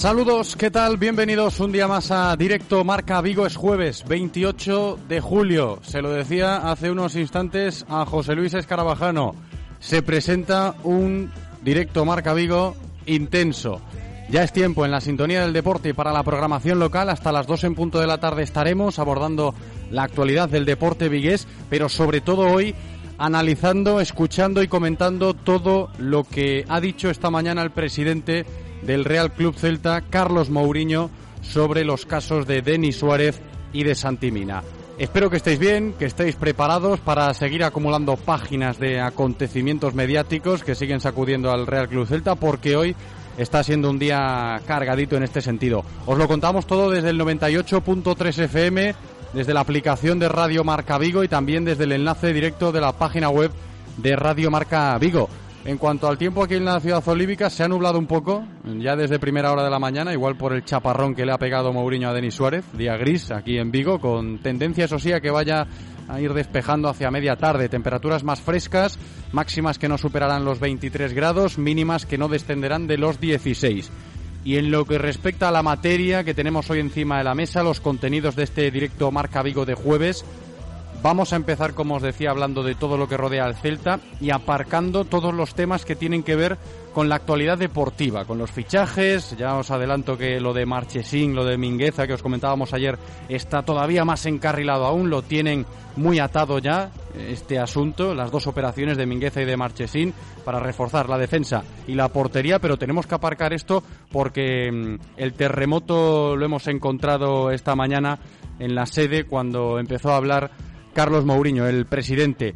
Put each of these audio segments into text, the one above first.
Saludos, ¿qué tal? Bienvenidos un día más a Directo Marca Vigo. Es jueves 28 de julio. Se lo decía hace unos instantes a José Luis Escarabajano. Se presenta un Directo Marca Vigo intenso. Ya es tiempo en la sintonía del deporte para la programación local. Hasta las 2 en punto de la tarde estaremos abordando la actualidad del deporte vigués, pero sobre todo hoy analizando, escuchando y comentando todo lo que ha dicho esta mañana el presidente del Real Club Celta, Carlos Mourinho, sobre los casos de Denis Suárez y de Santimina. Espero que estéis bien, que estéis preparados para seguir acumulando páginas de acontecimientos mediáticos que siguen sacudiendo al Real Club Celta, porque hoy está siendo un día cargadito en este sentido. Os lo contamos todo desde el 98.3 FM, desde la aplicación de Radio Marca Vigo y también desde el enlace directo de la página web de Radio Marca Vigo. En cuanto al tiempo aquí en la ciudad olívica, se ha nublado un poco, ya desde primera hora de la mañana, igual por el chaparrón que le ha pegado Mourinho a Denis Suárez, día gris aquí en Vigo, con tendencia, eso sí, a que vaya a ir despejando hacia media tarde. Temperaturas más frescas, máximas que no superarán los 23 grados, mínimas que no descenderán de los 16. Y en lo que respecta a la materia que tenemos hoy encima de la mesa, los contenidos de este directo Marca Vigo de jueves, Vamos a empezar, como os decía, hablando de todo lo que rodea al Celta y aparcando todos los temas que tienen que ver con la actualidad deportiva, con los fichajes. Ya os adelanto que lo de Marchesín, lo de Mingueza que os comentábamos ayer, está todavía más encarrilado aún. Lo tienen muy atado ya este asunto, las dos operaciones de Mingueza y de Marchesín para reforzar la defensa y la portería, pero tenemos que aparcar esto porque mm, el terremoto lo hemos encontrado esta mañana en la sede cuando empezó a hablar Carlos Mourinho, el presidente.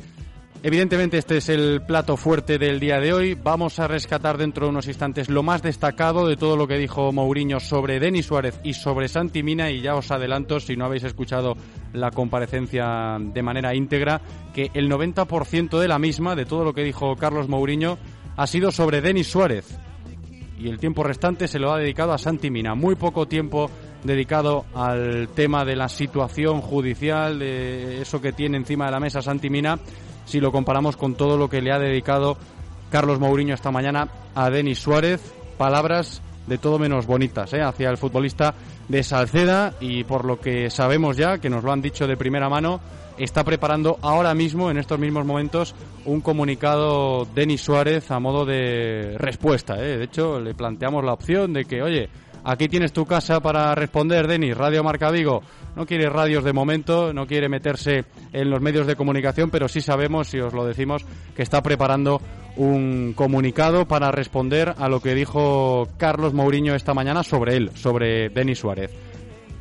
Evidentemente este es el plato fuerte del día de hoy. Vamos a rescatar dentro de unos instantes lo más destacado de todo lo que dijo Mourinho sobre Denis Suárez y sobre Santi Mina y ya os adelanto, si no habéis escuchado la comparecencia de manera íntegra, que el 90% de la misma, de todo lo que dijo Carlos Mourinho, ha sido sobre Denis Suárez. Y el tiempo restante se lo ha dedicado a Santi Mina. Muy poco tiempo dedicado al tema de la situación judicial, de eso que tiene encima de la mesa Santi Mina, si lo comparamos con todo lo que le ha dedicado Carlos Mourinho esta mañana a Denis Suárez. Palabras de todo menos bonitas ¿eh? hacia el futbolista de Salceda y por lo que sabemos ya, que nos lo han dicho de primera mano, está preparando ahora mismo, en estos mismos momentos, un comunicado Denis Suárez a modo de respuesta. ¿eh? De hecho, le planteamos la opción de que, oye, Aquí tienes tu casa para responder, Denis. Radio Marca Vigo no quiere radios de momento, no quiere meterse en los medios de comunicación, pero sí sabemos, si os lo decimos, que está preparando un comunicado para responder a lo que dijo Carlos Mourinho esta mañana sobre él, sobre Denis Suárez.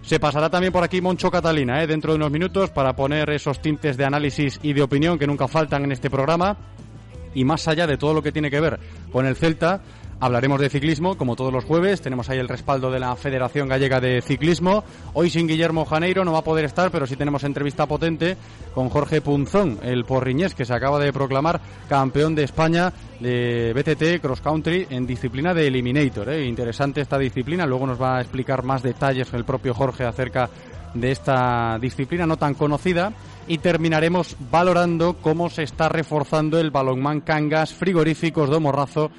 Se pasará también por aquí Moncho Catalina, ¿eh? dentro de unos minutos, para poner esos tintes de análisis y de opinión que nunca faltan en este programa. y más allá de todo lo que tiene que ver con el Celta, Hablaremos de ciclismo, como todos los jueves. Tenemos ahí el respaldo de la Federación Gallega de Ciclismo. Hoy sin Guillermo Janeiro no va a poder estar, pero sí tenemos entrevista potente con Jorge Punzón, el porriñés que se acaba de proclamar campeón de España de BTT Cross Country en disciplina de Eliminator. ¿eh? Interesante esta disciplina. Luego nos va a explicar más detalles el propio Jorge acerca de esta disciplina no tan conocida y terminaremos valorando cómo se está reforzando el balonmán Cangas frigoríficos de Morrazo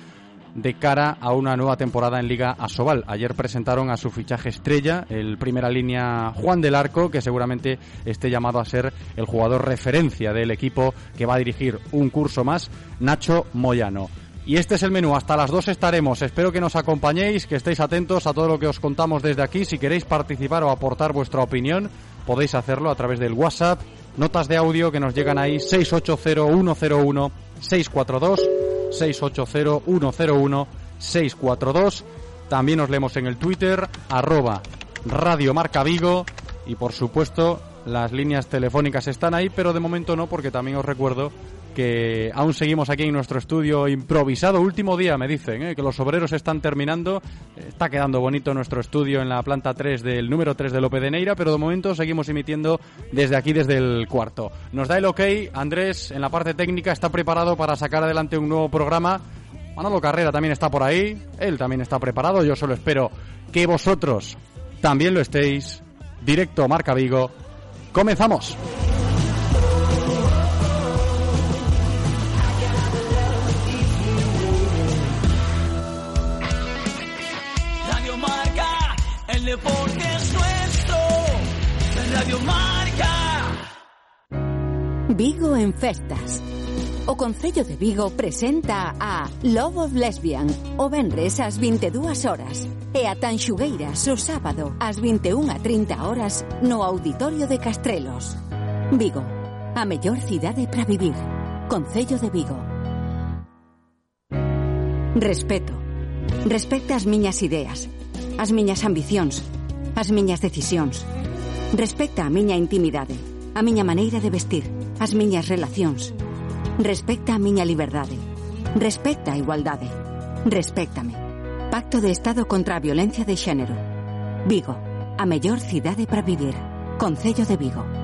de cara a una nueva temporada en Liga Asobal. Ayer presentaron a su fichaje estrella, el primera línea Juan del Arco, que seguramente esté llamado a ser el jugador referencia del equipo que va a dirigir un curso más, Nacho Moyano. Y este es el menú, hasta las dos estaremos. Espero que nos acompañéis, que estéis atentos a todo lo que os contamos desde aquí. Si queréis participar o aportar vuestra opinión, podéis hacerlo a través del WhatsApp, notas de audio que nos llegan ahí 680 101 642 680-101-642. También nos leemos en el Twitter, arroba Radio Marca Vigo. Y por supuesto, las líneas telefónicas están ahí, pero de momento no, porque también os recuerdo que aún seguimos aquí en nuestro estudio improvisado. Último día, me dicen, ¿eh? que los obreros están terminando. Está quedando bonito nuestro estudio en la planta 3 del número 3 de Lope de Neira, pero de momento seguimos emitiendo desde aquí, desde el cuarto. Nos da el ok. Andrés, en la parte técnica, está preparado para sacar adelante un nuevo programa. Manolo Carrera también está por ahí. Él también está preparado. Yo solo espero que vosotros también lo estéis. Directo Marca Vigo. Comenzamos. El deporte es nuestro. Radio Marca. Vigo en festas. O Concello de Vigo presenta a Love of Lesbian o venres ás 22 horas e a Tanxugueiras o sábado ás 21.30 horas no Auditorio de Castrelos. Vigo, a mellor cidade para vivir. Concello de Vigo. Respeto. Respecta as miñas ideas, as miñas ambicións, as miñas decisións. Respecta a miña intimidade, a miña maneira de vestir, as miñas relacións. Respecta a miña liberdade. Respecta a igualdade. Respéctame. Pacto de Estado contra Violencia de Xénero. Vigo, a mellor cidade para vivir. Concello de Vigo.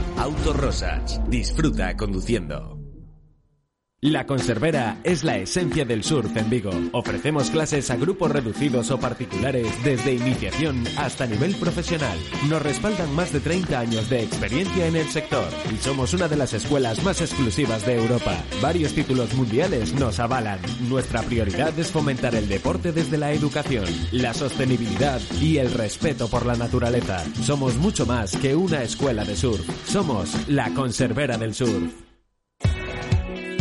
Auto Rosas. Disfruta conduciendo. La Conservera es la esencia del surf en Vigo. Ofrecemos clases a grupos reducidos o particulares desde iniciación hasta nivel profesional. Nos respaldan más de 30 años de experiencia en el sector y somos una de las escuelas más exclusivas de Europa. Varios títulos mundiales nos avalan. Nuestra prioridad es fomentar el deporte desde la educación, la sostenibilidad y el respeto por la naturaleza. Somos mucho más que una escuela de surf. Somos la Conservera del Surf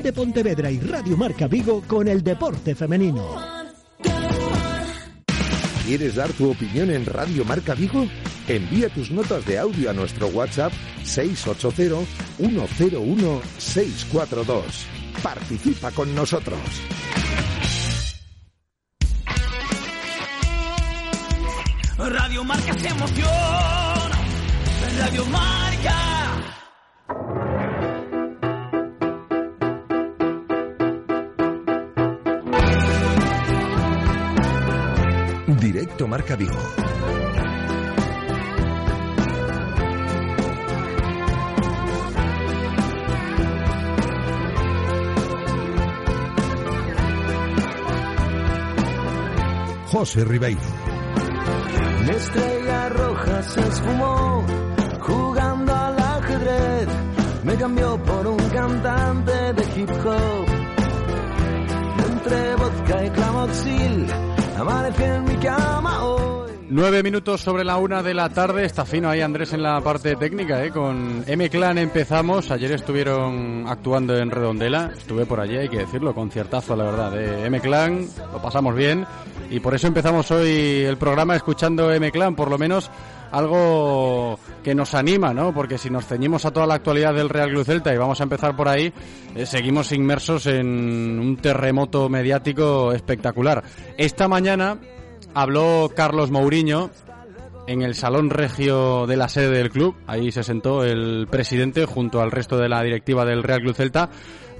de Pontevedra y Radio Marca Vigo con el deporte femenino. ¿Quieres dar tu opinión en Radio Marca Vigo? Envía tus notas de audio a nuestro WhatsApp 680-101-642. Participa con nosotros. Radio Marca se emociona. Radio Marca. directo Marca Vigo. José Ribeiro. La estrella roja se esfumó jugando al ajedrez. Me cambió por un cantante de hip hop. Entre vodka y clamoxil, amanecí en mi cama Nueve minutos sobre la una de la tarde. Está fino ahí Andrés en la parte técnica, ¿eh? Con M-Clan empezamos. Ayer estuvieron actuando en Redondela. Estuve por allí, hay que decirlo, conciertazo, la verdad. De M-Clan, lo pasamos bien. Y por eso empezamos hoy el programa escuchando M-Clan, por lo menos algo que nos anima, ¿no? Porque si nos ceñimos a toda la actualidad del Real Club Celta y vamos a empezar por ahí, eh, seguimos inmersos en un terremoto mediático espectacular. Esta mañana habló Carlos Mourinho en el salón regio de la sede del club. Ahí se sentó el presidente junto al resto de la directiva del Real Club Celta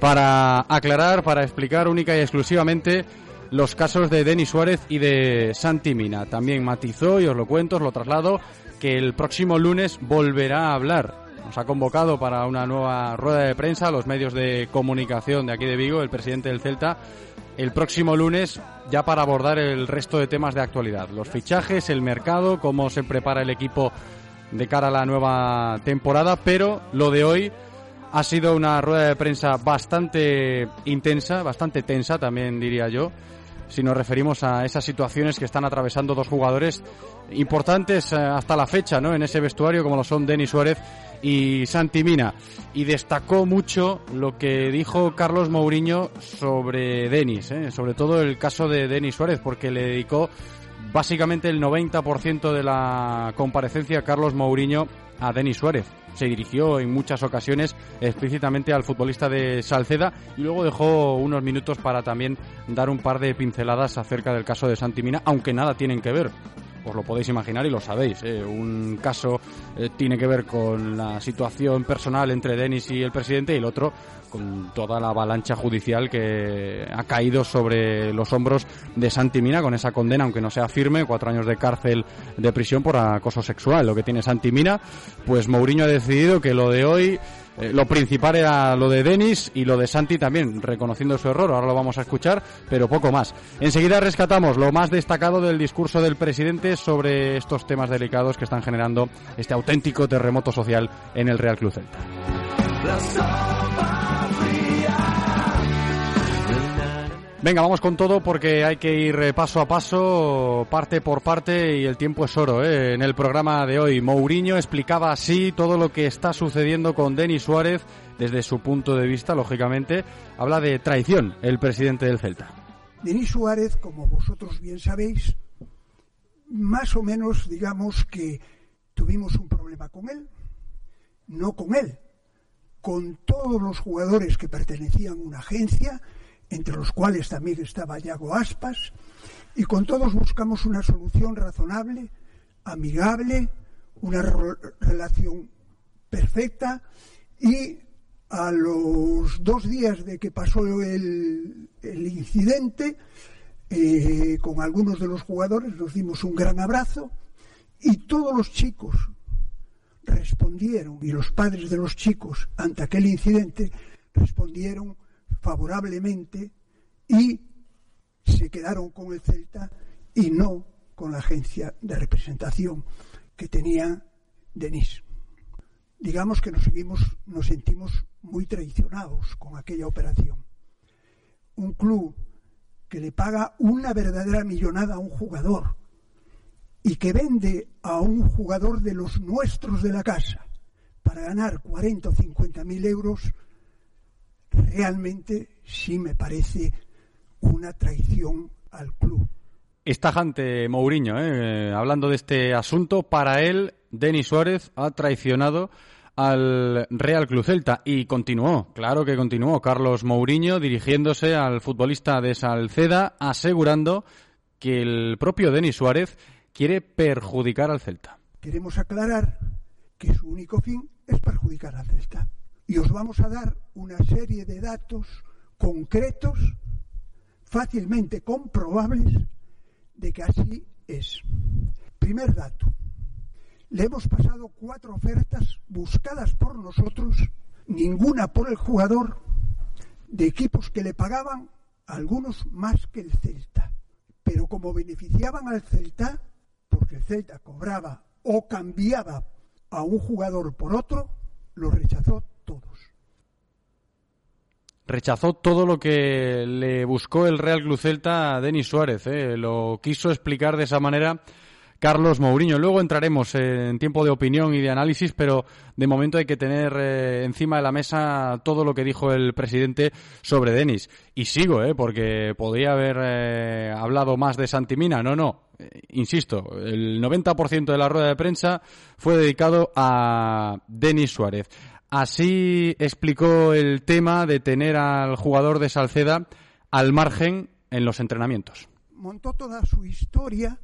para aclarar, para explicar única y exclusivamente los casos de Denis Suárez y de Santi Mina. También matizó, y os lo cuento, os lo traslado, que el próximo lunes volverá a hablar. Nos ha convocado para una nueva rueda de prensa los medios de comunicación de aquí de Vigo, el presidente del Celta, el próximo lunes ya para abordar el resto de temas de actualidad. Los fichajes, el mercado, cómo se prepara el equipo de cara a la nueva temporada, pero lo de hoy ha sido una rueda de prensa bastante intensa, bastante tensa también diría yo, si nos referimos a esas situaciones que están atravesando dos jugadores importantes eh, hasta la fecha, ¿no? En ese vestuario como lo son Denis Suárez y Santi Mina. Y destacó mucho lo que dijo Carlos Mourinho sobre Denis, ¿eh? sobre todo el caso de Denis Suárez, porque le dedicó básicamente el 90% de la comparecencia Carlos Mourinho a Denis Suárez. Se dirigió en muchas ocasiones explícitamente al futbolista de Salceda y luego dejó unos minutos para también dar un par de pinceladas acerca del caso de Santi Mina, aunque nada tienen que ver os lo podéis imaginar y lo sabéis. ¿eh? Un caso eh, tiene que ver con la situación personal entre Denis y el presidente y el otro con toda la avalancha judicial que ha caído sobre los hombros de Santi Mina con esa condena, aunque no sea firme, cuatro años de cárcel de prisión por acoso sexual. Lo que tiene Santi Mina, pues Mourinho ha decidido que lo de hoy eh, lo principal era lo de Denis y lo de Santi también, reconociendo su error. Ahora lo vamos a escuchar, pero poco más. Enseguida rescatamos lo más destacado del discurso del presidente sobre estos temas delicados que están generando este auténtico terremoto social en el Real Club Celta. Venga, vamos con todo porque hay que ir eh, paso a paso, parte por parte y el tiempo es oro. ¿eh? En el programa de hoy, Mourinho explicaba así todo lo que está sucediendo con Denis Suárez desde su punto de vista, lógicamente. Habla de traición el presidente del Celta. Denis Suárez, como vosotros bien sabéis, más o menos digamos que tuvimos un problema con él, no con él, con todos los jugadores que pertenecían a una agencia entre los cuales también estaba Yago Aspas, y con todos buscamos una solución razonable, amigable, una relación perfecta y a los dos días de que pasó el, incidente, eh, con algunos de los jugadores nos dimos un gran abrazo y todos los chicos respondieron, y los padres de los chicos ante aquel incidente respondieron favorablemente y se quedaron con el Celta y no con la agencia de representación que tenía Denis. Digamos que nos seguimos, nos sentimos muy traicionados con aquella operación. Un club que le paga una verdadera millonada a un jugador y que vende a un jugador de los nuestros de la casa para ganar 40 o 50 mil euros, realmente sí me parece una traición al club. Está tajante Mourinho, ¿eh? hablando de este asunto. Para él, Denis Suárez ha traicionado al Real Club Celta y continuó, claro que continuó Carlos Mourinho dirigiéndose al futbolista de Salceda asegurando que el propio Denis Suárez quiere perjudicar al Celta. Queremos aclarar que su único fin es perjudicar al Celta y os vamos a dar una serie de datos concretos, fácilmente comprobables, de que así es. Primer dato. Le hemos pasado cuatro ofertas buscadas por nosotros, ninguna por el jugador, de equipos que le pagaban, algunos más que el Celta. pero como beneficiaban al Celta, porque el Celta cobraba o cambiaba a un jugador por otro, lo rechazó. Rechazó todo lo que le buscó el Real Club Celta a Denis Suárez. ¿eh? Lo quiso explicar de esa manera Carlos Mourinho. Luego entraremos en tiempo de opinión y de análisis, pero de momento hay que tener eh, encima de la mesa todo lo que dijo el presidente sobre Denis. Y sigo, ¿eh? porque podría haber eh, hablado más de Santimina. No, no. insisto, el 90% de la rueda de prensa fue dedicado a Denis Suárez. Así explicó el tema de tener al jugador de Salceda al margen en los entrenamientos. Montó toda su historia,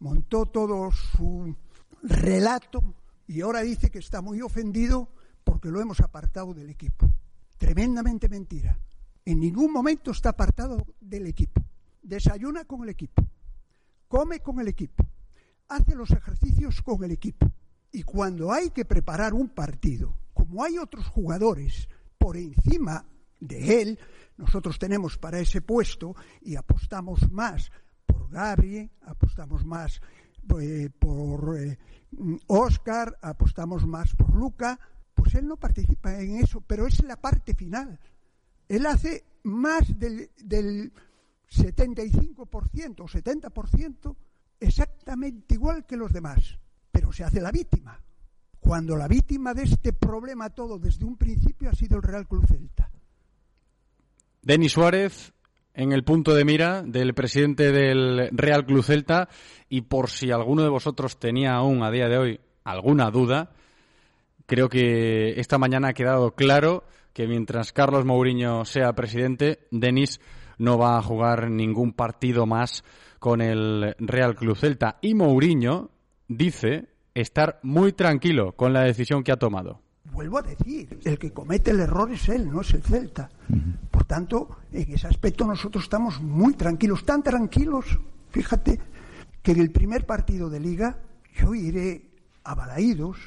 montó todo su relato y ahora dice que está muy ofendido porque lo hemos apartado del equipo. Tremendamente mentira. En ningún momento está apartado del equipo. Desayuna con el equipo, come con el equipo, hace los ejercicios con el equipo. Y cuando hay que preparar un partido como hay otros jugadores por encima de él, nosotros tenemos para ese puesto y apostamos más por Gabriel, apostamos más eh, por Oscar, eh, apostamos más por Luca, pues él no participa en eso, pero es la parte final. Él hace más del, del 75% o 70% exactamente igual que los demás, pero se hace la víctima cuando la víctima de este problema todo desde un principio ha sido el Real Club Celta. Denis Suárez en el punto de mira del presidente del Real Club Celta y por si alguno de vosotros tenía aún a día de hoy alguna duda, creo que esta mañana ha quedado claro que mientras Carlos Mourinho sea presidente, Denis no va a jugar ningún partido más con el Real Club Celta. Y Mourinho dice estar muy tranquilo con la decisión que ha tomado. Vuelvo a decir, el que comete el error es él, no es el Celta. Por tanto, en ese aspecto nosotros estamos muy tranquilos, tan tranquilos, fíjate, que en el primer partido de liga yo iré a Balaídos,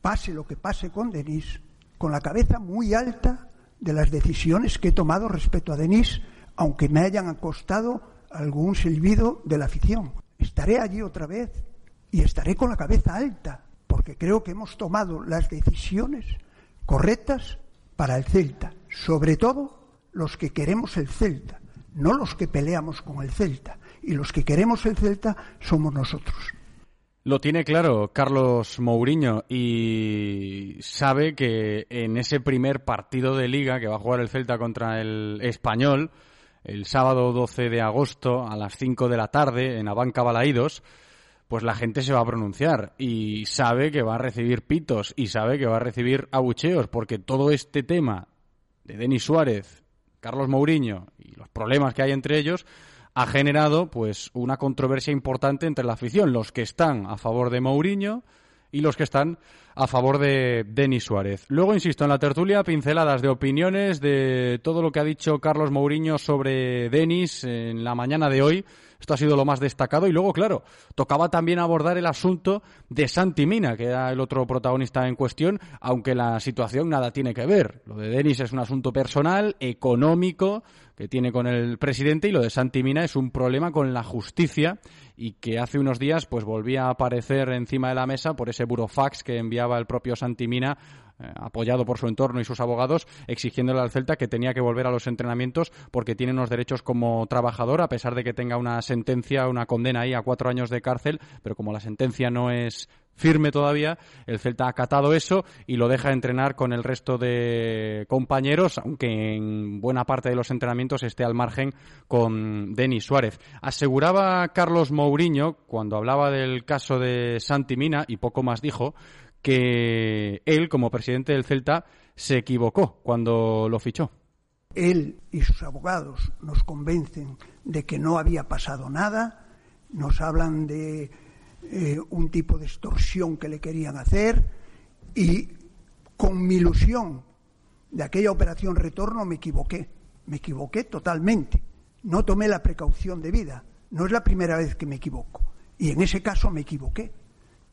pase lo que pase con Denis, con la cabeza muy alta de las decisiones que he tomado respecto a Denis, aunque me hayan costado algún silbido de la afición. Estaré allí otra vez y estaré con la cabeza alta, porque creo que hemos tomado las decisiones correctas para el Celta, sobre todo los que queremos el Celta, no los que peleamos con el Celta, y los que queremos el Celta somos nosotros. Lo tiene claro Carlos Mourinho y sabe que en ese primer partido de liga que va a jugar el Celta contra el Español, el sábado 12 de agosto a las 5 de la tarde en Abanca Balaídos, pues la gente se va a pronunciar y sabe que va a recibir pitos y sabe que va a recibir abucheos porque todo este tema de Denis Suárez, Carlos Mourinho y los problemas que hay entre ellos ha generado pues una controversia importante entre la afición, los que están a favor de Mourinho y los que están a favor de Denis Suárez. Luego, insisto, en la tertulia, pinceladas de opiniones de todo lo que ha dicho Carlos Mourinho sobre Denis en la mañana de hoy. Esto ha sido lo más destacado. Y luego, claro, tocaba también abordar el asunto de Santi Mina, que era el otro protagonista en cuestión, aunque la situación nada tiene que ver. Lo de Denis es un asunto personal, económico, que tiene con el presidente, y lo de Santi Mina es un problema con la justicia y que hace unos días pues volvía a aparecer encima de la mesa por ese burofax que enviaba el propio Santimina eh, apoyado por su entorno y sus abogados, exigiéndole al Celta que tenía que volver a los entrenamientos porque tiene unos derechos como trabajador, a pesar de que tenga una sentencia, una condena ahí a cuatro años de cárcel, pero como la sentencia no es firme todavía. El Celta ha acatado eso y lo deja entrenar con el resto de compañeros, aunque en buena parte de los entrenamientos esté al margen con Denis Suárez. Aseguraba Carlos Mourinho, cuando hablaba del caso de Santi Mina, y poco más dijo, que él, como presidente del Celta, se equivocó cuando lo fichó. Él y sus abogados nos convencen de que no había pasado nada, nos hablan de eh, un tipo de extorsión que le querían hacer y con mi ilusión de aquella operación retorno me equivoqué, me equivoqué totalmente, no tomé la precaución de vida, no es la primera vez que me equivoco y en ese caso me equivoqué.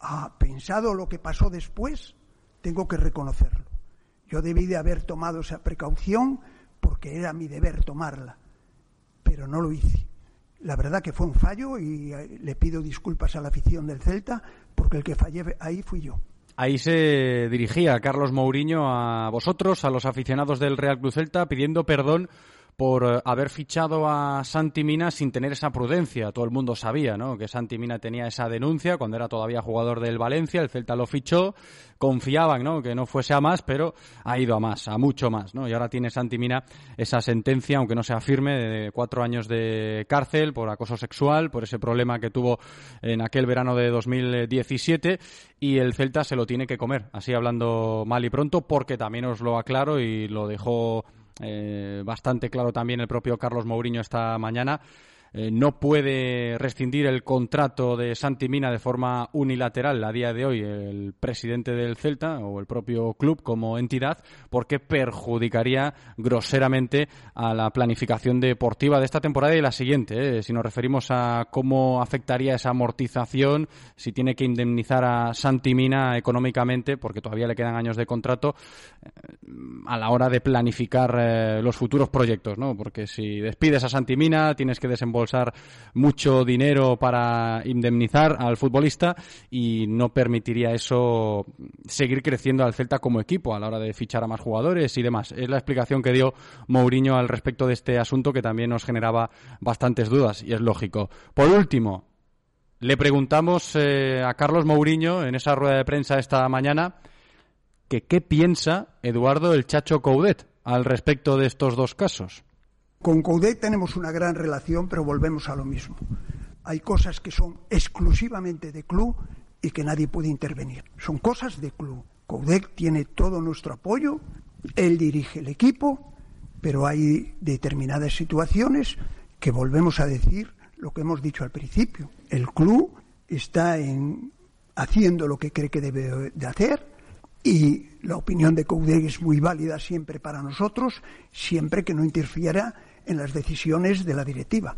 Ah, pensado lo que pasó después, tengo que reconocerlo. Yo debí de haber tomado esa precaución porque era mi deber tomarla, pero no lo hice. La verdad que fue un fallo y eh, le pido disculpas a la afición del Celta porque el que fallé ahí fui yo. Ahí se dirigía Carlos Mourinho a vosotros, a los aficionados del Real Club Celta, pidiendo perdón por eh, haber fichado a Santi Mina sin tener esa prudencia. Todo el mundo sabía ¿no? que Santi Mina tenía esa denuncia cuando era todavía jugador del Valencia, el Celta lo fichó, confiaban ¿no? que no fuese a más, pero ha ido a más, a mucho más. ¿no? Y ahora tiene Santi Mina esa sentencia, aunque no sea firme, de cuatro años de cárcel por acoso sexual, por ese problema que tuvo en aquel verano de 2017 y el Celta se lo tiene que comer, así hablando mal y pronto, porque también os lo aclaro y lo dejó eh, bastante claro también el propio Carlos Mourinho esta mañana. Eh, no puede rescindir el contrato de Santi Mina de forma unilateral a día de hoy el presidente del Celta o el propio club como entidad porque perjudicaría groseramente a la planificación deportiva de esta temporada y la siguiente. Eh. Si nos referimos a cómo afectaría esa amortización, si tiene que indemnizar a Santi Mina económicamente, porque todavía le quedan años de contrato, eh, a la hora de planificar los futuros proyectos, ¿no? Porque si despides a Santi Mina, tienes que desembolsar mucho dinero para indemnizar al futbolista y no permitiría eso seguir creciendo al Celta como equipo a la hora de fichar a más jugadores y demás. Es la explicación que dio Mourinho al respecto de este asunto que también nos generaba bastantes dudas y es lógico. Por último, le preguntamos eh, a Carlos Mourinho en esa rueda de prensa esta mañana que qué piensa Eduardo el Chacho Coudet al respecto de estos dos casos. Con Coudet tenemos una gran relación, pero volvemos a lo mismo. Hay cosas que son exclusivamente de club y que nadie puede intervenir. Son cosas de club. Coudet tiene todo nuestro apoyo, él dirige el equipo, pero hay determinadas situaciones que volvemos a decir lo que hemos dicho al principio. El club está en, haciendo lo que cree que debe de hacer y la opinión de Coudet es muy válida siempre para nosotros, siempre que no interfiera en las decisiones de la directiva.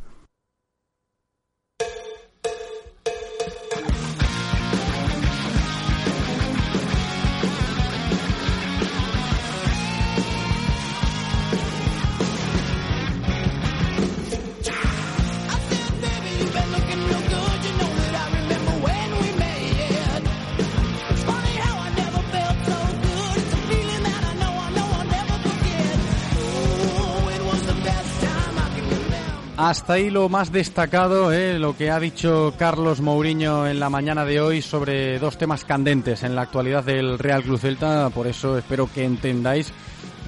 Hasta ahí lo más destacado, eh, lo que ha dicho Carlos Mourinho en la mañana de hoy sobre dos temas candentes en la actualidad del Real Club Celta. Por eso espero que entendáis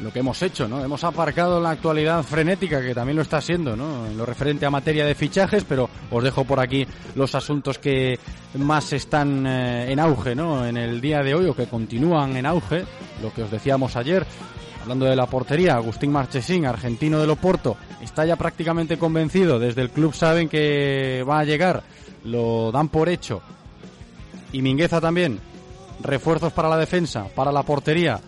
lo que hemos hecho, ¿no? Hemos aparcado la actualidad frenética, que también lo está siendo, ¿no? En lo referente a materia de fichajes, pero os dejo por aquí los asuntos que más están eh, en auge, ¿no? En el día de hoy o que continúan en auge, lo que os decíamos ayer, Hablando de la portería, Agustín Marchesín, argentino del Oporto, está ya prácticamente convencido. Desde el club saben que va a llegar, lo dan por hecho. Y Mingueza también. Refuerzos para la defensa, para la portería.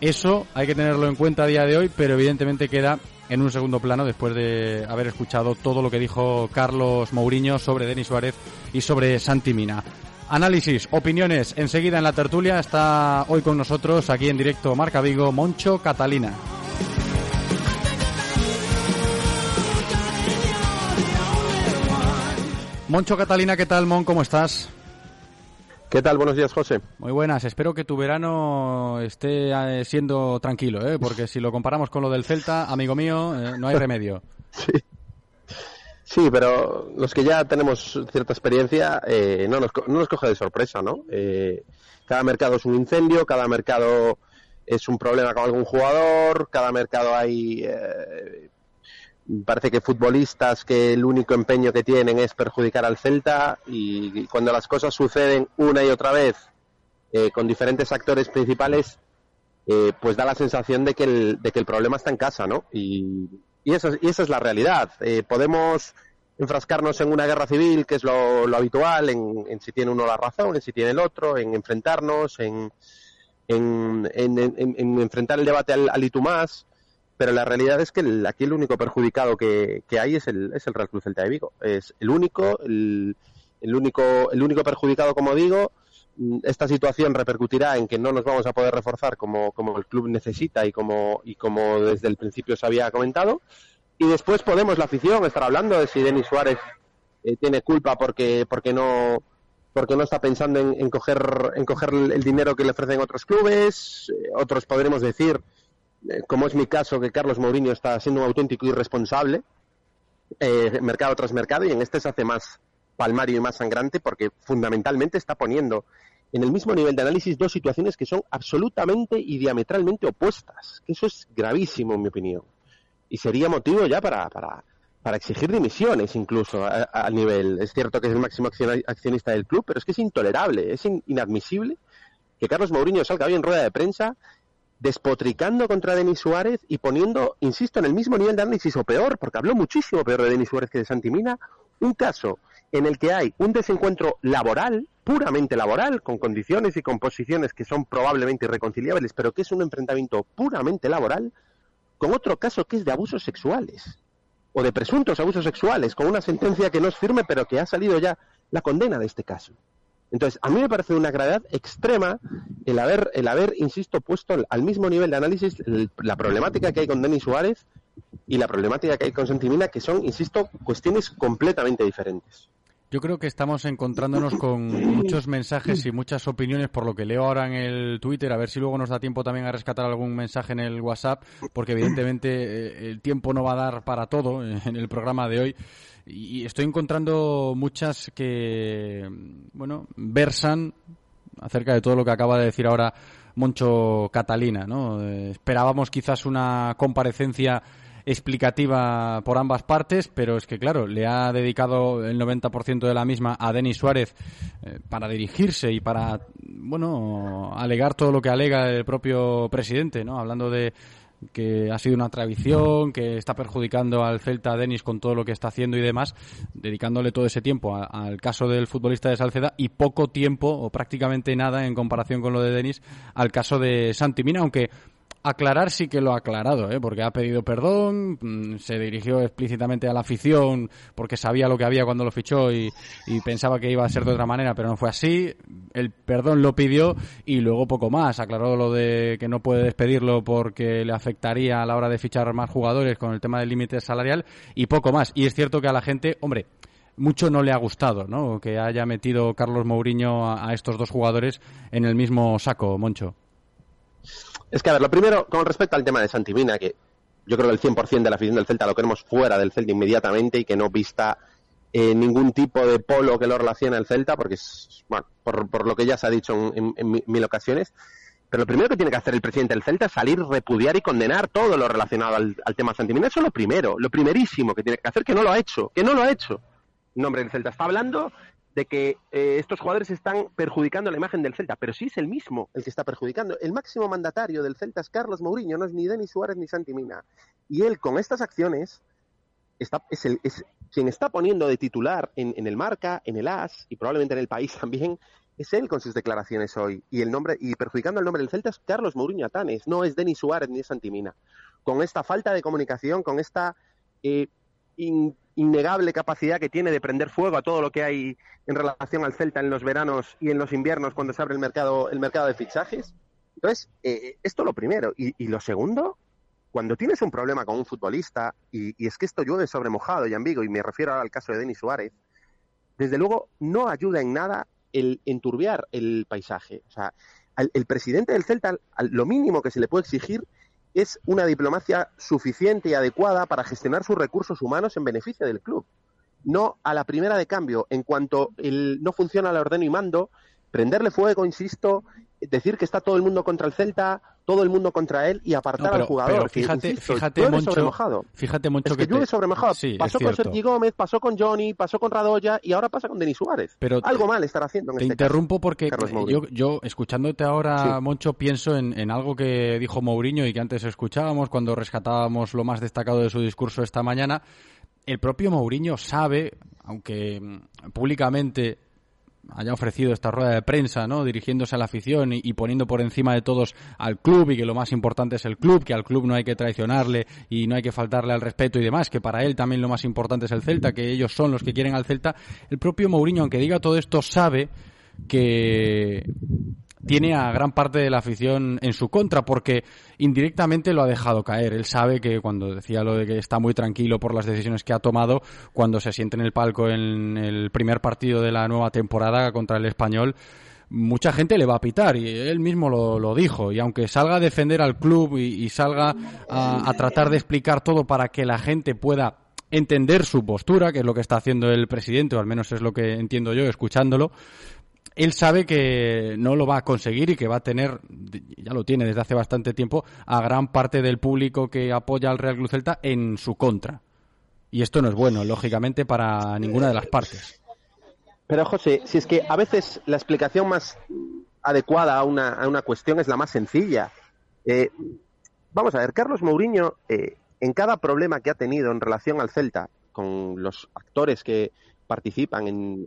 Eso hay que tenerlo en cuenta a día de hoy, pero evidentemente queda en un segundo plano después de haber escuchado todo lo que dijo Carlos Mourinho sobre Denis Suárez y sobre Santi Mina. Análisis, opiniones, enseguida en la tertulia está hoy con nosotros aquí en directo Marca Vigo, Moncho Catalina. Moncho Catalina, ¿qué tal, Mon? ¿Cómo estás? ¿Qué tal? Buenos días, José. Muy buenas. Espero que tu verano esté eh, siendo tranquilo, ¿eh? porque si lo comparamos con lo del Celta, amigo mío, eh, no hay remedio. Sí. Sí, pero los que ya tenemos cierta experiencia eh, no, nos, no nos coge de sorpresa, ¿no? Eh, cada mercado es un incendio, cada mercado es un problema con algún jugador, cada mercado hay... Eh, parece que futbolistas que el único empeño que tienen es perjudicar al Celta y, cuando las cosas suceden una y otra vez con diferentes actores principales, pues da la sensación de que, el, de que el problema está en casa, ¿no? Y, y, esa, y es la realidad. Eh, podemos enfrascarnos en una guerra civil, que es lo, habitual, en, si tiene uno la razón, en si tiene el otro, en enfrentarnos, en, en, enfrentar el debate al, al más pero la realidad es que aquí el único perjudicado que, hay es el, es el Real Cruz Celta de Vigo. Es el único, el, el, único, el único perjudicado, como digo, esta situación repercutirá en que no nos vamos a poder reforzar como, como el club necesita y como, y como desde el principio se había comentado. y después podemos, la afición, estar hablando de si Denis Suárez eh, tiene culpa porque, porque no porque no está pensando en, coger, en coger el dinero que le ofrecen otros clubes. Eh, otros podremos decir, eh, como es mi caso, que Carlos Mourinho está siendo un auténtico irresponsable, mercado tras mercado, y en este se hace más palmario y más sangrante porque fundamentalmente está poniendo en el mismo nivel de análisis dos situaciones que son absolutamente y diametralmente opuestas. Que eso es gravísimo, en mi opinión. Y sería motivo ya para, para, para exigir dimisiones incluso al nivel. Es cierto que es el máximo accionista del club, pero es que es intolerable, es inadmisible que Carlos Mourinho salga hoy en rueda de prensa despotricando contra Denis Suárez y poniendo, insisto, en el mismo nivel de análisis o peor, porque habló muchísimo peor de Denis Suárez que de Santimina, un caso en el que hay un desencuentro laboral, puramente laboral, con condiciones y composiciones que son probablemente irreconciliables, pero que es un enfrentamiento puramente laboral, con otro caso que es de abusos sexuales, o de presuntos abusos sexuales, con una sentencia que no es firme, pero que ha salido ya la condena de este caso. Entonces, a mí me parece una gravedad extrema el haber, el haber, insisto, puesto al mismo nivel de análisis la problemática que hay con Denis Suárez y la problemática que hay con Santimina, que son, insisto, cuestiones completamente diferentes. Yo creo que estamos encontrándonos con muchos mensajes y muchas opiniones por lo que leo ahora en el Twitter, a ver si luego nos da tiempo también a rescatar algún mensaje en el WhatsApp, porque evidentemente eh, el tiempo no va a dar para todo en el programa de hoy. Y estoy encontrando muchas que, bueno, versan acerca de todo lo que acaba de decir ahora Moncho Catalina, ¿no? Eh, esperábamos quizás una comparecencia explicativa por ambas partes, pero es que, claro, le ha dedicado el 90% de la misma a Denis Suárez eh, para dirigirse y para, bueno, alegar todo lo que alega el propio presidente, ¿no? Hablando de que ha sido una tradición, que está perjudicando al Celta Denis con todo lo que está haciendo y demás, dedicándole todo ese tiempo al caso del futbolista de Salceda y poco tiempo o prácticamente nada en comparación con lo de Denis al caso de Santi Mina, aunque aclarar sí que lo ha aclarado, ¿eh? porque ha pedido perdón, mm, se dirigió explícitamente a la afición porque sabía lo que había cuando lo fichó y, pensaba que iba a ser de otra manera, pero no fue así. El perdón lo pidió y luego poco más. Aclaró lo de que no puede despedirlo porque le afectaría a la hora de fichar más jugadores con el tema del límite salarial y poco más. Y es cierto que a la gente, hombre, mucho no le ha gustado, ¿no? Que haya metido Carlos Mourinho a estos dos jugadores en el mismo saco, Moncho. Es que, a ver, lo primero, con respecto al tema de Santimina, que yo creo que el 100% de la afición del Celta lo queremos fuera del Celta inmediatamente y que no vista eh, ningún tipo de polo que lo relacione al Celta, porque es, bueno, por, lo que ya se ha dicho en, mil ocasiones. Pero lo primero que tiene que hacer el presidente del Celta es salir, repudiar y condenar todo lo relacionado al, al tema Santimina. Eso es lo primero, lo primerísimo que tiene que hacer, que no lo ha hecho, que no lo ha hecho. Nombre del Celta está hablando de que eh, estos jugadores están perjudicando la imagen del Celta, pero sí es el mismo el que está perjudicando. El máximo mandatario del Celta es Carlos Mourinho, no es ni Denis Suárez ni Santi Mina. Y él con estas acciones está, es, el, es quien está poniendo de titular en, el Marca, en el AS y probablemente en el país también, es él con sus declaraciones hoy. Y el nombre y perjudicando el nombre del Celta es Carlos Mourinho Atanes, no es Denis Suárez ni es Santi Mina. Con esta falta de comunicación, con esta eh, innegable capacidad que tiene de prender fuego a todo lo que hay en relación al Celta en los veranos y en los inviernos cuando se abre el mercado, el mercado de fichajes. Entonces, eh, esto lo primero. Y, lo segundo, cuando tienes un problema con un futbolista, y, es que esto llueve sobre mojado y ambiguo, y me refiero ahora al caso de Denis Suárez, desde luego no ayuda en nada el enturbiar el paisaje. O sea, el presidente del Celta, lo mínimo que se le puede exigir es una diplomacia suficiente y adecuada para gestionar sus recursos humanos en beneficio del club. No a la primera de cambio, en cuanto el, no funciona la orden y mando, prenderle fuego, insisto, decir que está todo el mundo contra el Celta, todo el mundo contra él y apartar al jugador. fíjate, fíjate, Moncho, fíjate, Moncho, que, llueve sobre mojado. pasó con Sergi Gómez, pasó con Johnny, pasó con Radoya y ahora pasa con Denis Suárez. Pero algo mal estar haciendo en Te este interrumpo porque yo, yo, escuchándote ahora, Moncho, pienso en, en algo que dijo Mourinho y que antes escuchábamos cuando rescatábamos lo más destacado de su discurso esta mañana. El propio Mourinho sabe, aunque mm, públicamente haya ofrecido esta rueda de prensa, ¿no? Dirigiéndose a la afición y, poniendo por encima de todos al club y que lo más importante es el club, que al club no hay que traicionarle y no hay que faltarle al respeto y demás, que para él también lo más importante es el Celta, que ellos son los que quieren al Celta. El propio Mourinho, aunque diga todo esto, sabe que tiene a gran parte de la afición en su contra, porque indirectamente lo ha dejado caer. Él sabe que cuando decía lo de que está muy tranquilo por las decisiones que ha tomado, cuando se siente en el palco en el primer partido de la nueva temporada contra el español, mucha gente le va a pitar y él mismo lo, dijo y aunque salga a defender al club y, salga a, tratar de explicar todo para que la gente pueda entender su postura, que es lo que está haciendo el presidente, o al menos es lo que entiendo yo escuchándolo, él sabe que no lo va a conseguir y que va a tener, ya lo tiene desde hace bastante tiempo, a gran parte del público que apoya al Real Cruz Celta en su contra. Y esto no es bueno, lógicamente, para ninguna de las partes. Pero José, si es que a veces la explicación más adecuada a una, a una cuestión es la más sencilla. Eh, vamos a ver, Carlos Mourinho, eh, en cada problema que ha tenido en relación al Celta, con los actores que participan en,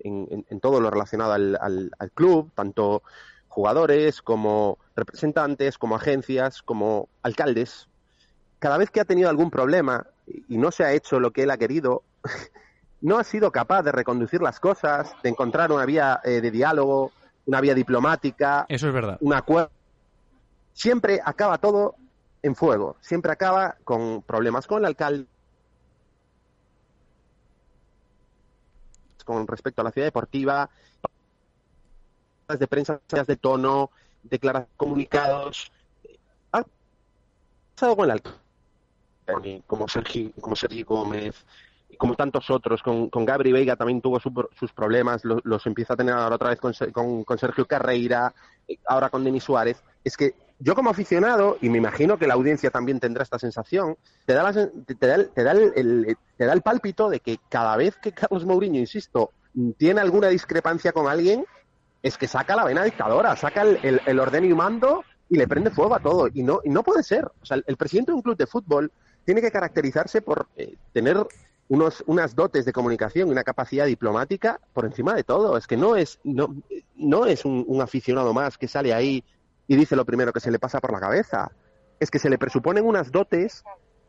en, todo lo relacionado al, al, club, tanto jugadores como representantes, como agencias, como alcaldes, cada vez que ha tenido algún problema y no se ha hecho lo que él ha querido, no ha sido capaz de reconducir las cosas, de encontrar una vía eh, de diálogo, una vía diplomática. Eso es verdad. Un acuerdo. Siempre acaba todo en fuego. Siempre acaba con problemas con el alcalde. Con respecto a la ciudad deportiva, de prensa de tono, declaraciones, comunicados. Ha pasado con el alcalde, como Sergio, como Sergio Gómez, como tantos otros, con, con Gabri Veiga también tuvo sus problemas, los, empieza a tener ahora otra vez con, con, Sergio Carreira, eh, ahora con Denis Suárez. Es que yo como aficionado, y me imagino que la audiencia también tendrá esta sensación, te da, te, da, te, da el, te da el pálpito de que cada vez que Carlos Mourinho, insisto, tiene alguna discrepancia con alguien, es que saca la vena dictadora, saca el, el, orden y mando y le prende fuego a todo. Y no, y no puede ser. O sea, el, presidente de un club de fútbol tiene que caracterizarse por eh, tener unos, unas dotes de comunicación y una capacidad diplomática por encima de todo. Es que no es, no, no es un, aficionado más que sale ahí y dice lo primero que se le pasa por la cabeza. Es que se le presuponen unas dotes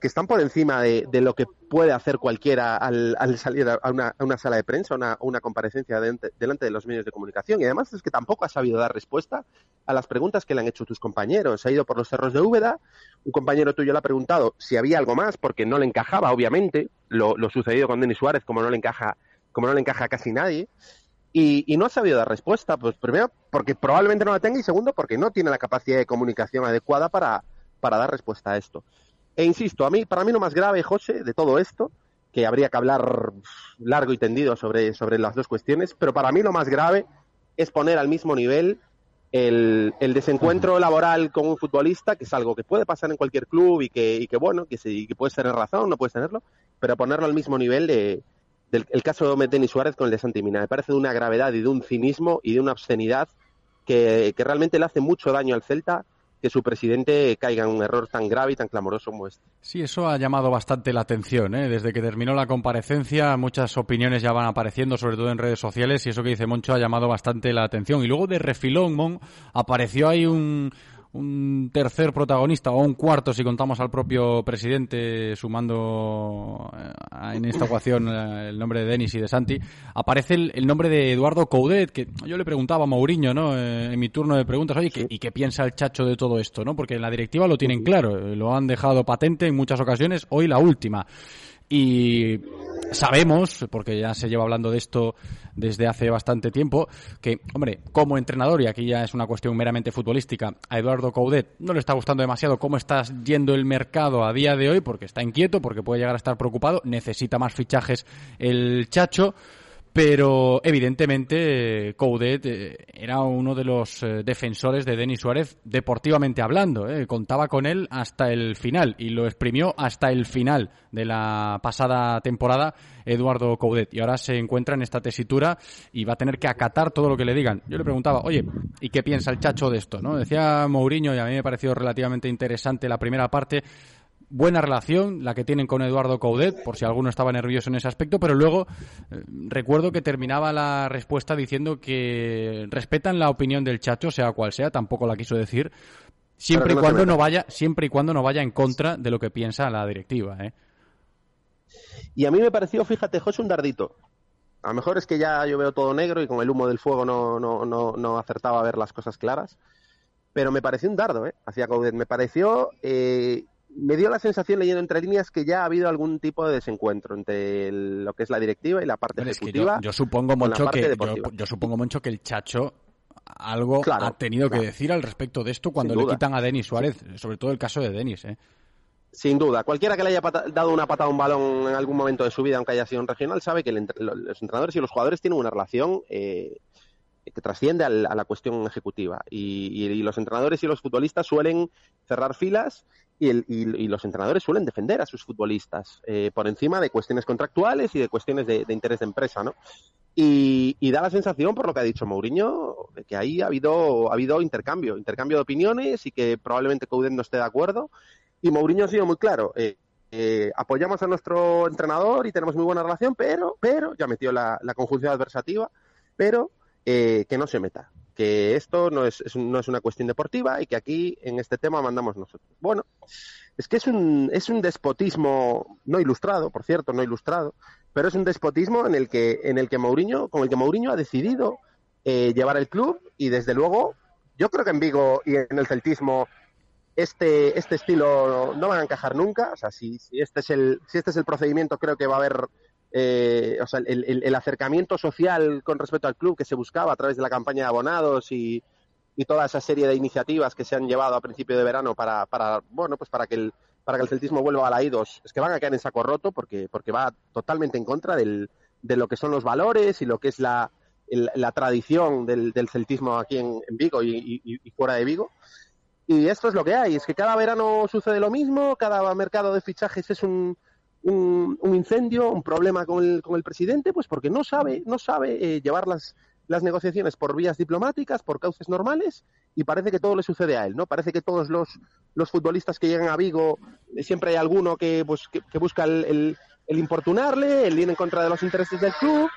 que están por encima de, de lo que puede hacer cualquiera al, al salir a una, a sala de prensa, una, una comparecencia delante, delante de los medios de comunicación. Y además es que tampoco ha sabido dar respuesta a las preguntas que le han hecho tus compañeros. Ha ido por los cerros de Úbeda, un compañero tuyo le ha preguntado si había algo más, porque no le encajaba, obviamente, lo, sucedido con Denis Suárez, como no le encaja, como no le encaja a casi nadie. Y, no ha sabido dar respuesta, pues primero porque probablemente no la tenga y segundo porque no tiene la capacidad de comunicación adecuada para dar respuesta a esto. E insisto, a mí, para mí lo más grave, José, de todo esto, que habría que hablar largo y tendido sobre, sobre las dos cuestiones, pero para mí lo más grave es poner al mismo nivel el, desencuentro laboral con un futbolista, que es algo que puede pasar en cualquier club y que, y que bueno, que, puedes tener razón, no puedes tenerlo, pero ponerlo al mismo nivel de, del el caso de Denis Suárez con el de Santimina. Me parece de una gravedad y de un cinismo y de una obscenidad que, que realmente le hace mucho daño al Celta que su presidente caiga en un error tan grave y tan clamoroso como este. Sí, eso ha llamado bastante la atención. ¿eh? Desde que terminó la comparecencia, muchas opiniones ya van apareciendo, sobre todo en redes sociales, y eso que dice Moncho ha llamado bastante la atención. Y luego de refilón, Mon, apareció ahí un, un tercer protagonista o un cuarto si contamos al propio presidente sumando eh, en esta ecuación eh, el nombre de Denis y de Santi, aparece el, nombre de Eduardo Coudet, que yo le preguntaba a Mourinho, ¿no? Eh, en mi turno de preguntas, oye, ¿y qué piensa el chacho de todo esto, no? Porque en la directiva lo tienen claro, lo han dejado patente en muchas ocasiones, hoy la última. Y sabemos, porque ya se lleva hablando de esto desde hace bastante tiempo, que, hombre, como entrenador, y aquí ya es una cuestión meramente futbolística, a Eduardo Coudet no le está gustando demasiado cómo está yendo el mercado a día de hoy, porque está inquieto, porque puede llegar a estar preocupado, necesita más fichajes el Chacho pero evidentemente Coudet eh, era uno de los eh, defensores de Denis Suárez deportivamente hablando. Eh. Contaba con él hasta el final y lo exprimió hasta el final de la pasada temporada Eduardo Coudet. Y ahora se encuentra en esta tesitura y va a tener que acatar todo lo que le digan. Yo le preguntaba, oye, ¿y qué piensa el chacho de esto? ¿no? Decía Mourinho, y a mí me ha parecido relativamente interesante la primera parte, buena relación la que tienen con Eduardo Coudet, por si alguno estaba nervioso en ese aspecto, pero luego eh, recuerdo que terminaba la respuesta diciendo que respetan la opinión del Chacho, sea cual sea, tampoco la quiso decir, siempre y cuando no vaya, siempre y cuando no vaya en contra de lo que piensa la directiva, ¿eh? Y a mí me pareció, fíjate, José, un dardito. A lo mejor es que ya yo veo todo negro y con el humo del fuego no, no, no, no acertaba a ver las cosas claras. Pero me pareció un dardo, ¿eh? Hacia Coudet. Me pareció eh, me dio la sensación leyendo entre líneas que ya ha habido algún tipo de desencuentro entre lo que es la directiva y la parte ejecutiva. yo, supongo mucho que yo, supongo mucho que el Chacho algo ha tenido que decir al respecto de esto cuando le quitan a Denis Suárez, sobre todo el caso de Denis, ¿eh? Sin duda, cualquiera que le haya dado una patada a un balón en algún momento de su vida, aunque haya sido un regional, sabe que los entrenadores y los jugadores tienen una relación eh, que trasciende a la, cuestión ejecutiva. y, los entrenadores y los futbolistas suelen cerrar filas y, los entrenadores suelen defender a sus futbolistas eh, por encima de cuestiones contractuales y de cuestiones de, interés de empresa, ¿no? Y, da la sensación, por lo que ha dicho Mourinho, de que ahí ha habido, ha habido intercambio, intercambio de opiniones y que probablemente Coudet no esté de acuerdo. Y Mourinho ha sido muy claro. Eh, eh, apoyamos a nuestro entrenador y tenemos muy buena relación, pero, pero, ya metió la, la conjunción adversativa, pero que no se meta que esto no es, no es una cuestión deportiva y que aquí en este tema mandamos nosotros. Bueno, es que es un, es un despotismo no ilustrado, por cierto, no ilustrado, pero es un despotismo en el que, en el que Mourinho, con el que Mourinho ha decidido eh, llevar el club y desde luego yo creo que en Vigo y en el celtismo este, este estilo no van a encajar nunca. O sea, si, si, este es el, si este es el procedimiento, creo que va a haber eh, o sea, el, acercamiento social con respecto al club que se buscaba a través de la campaña de abonados y, toda esa serie de iniciativas que se han llevado a principio de verano para, para bueno, pues para que el, para que el celtismo vuelva a la I2, es que van a caer en saco roto porque, porque va totalmente en contra del, de lo que son los valores y lo que es la, la tradición del, del, celtismo aquí en, Vigo y, y, fuera de Vigo. Y esto es lo que hay, es que cada verano sucede lo mismo, cada mercado de fichajes es un, un, incendio, un problema con el, con el presidente, pues porque no sabe, no sabe eh, llevar las, las negociaciones por vías diplomáticas, por cauces normales, y parece que todo le sucede a él, ¿no? Parece que todos los, los futbolistas que llegan a Vigo, eh, siempre hay alguno que, pues, que, busca el, el, el, importunarle, el ir en contra de los intereses del club,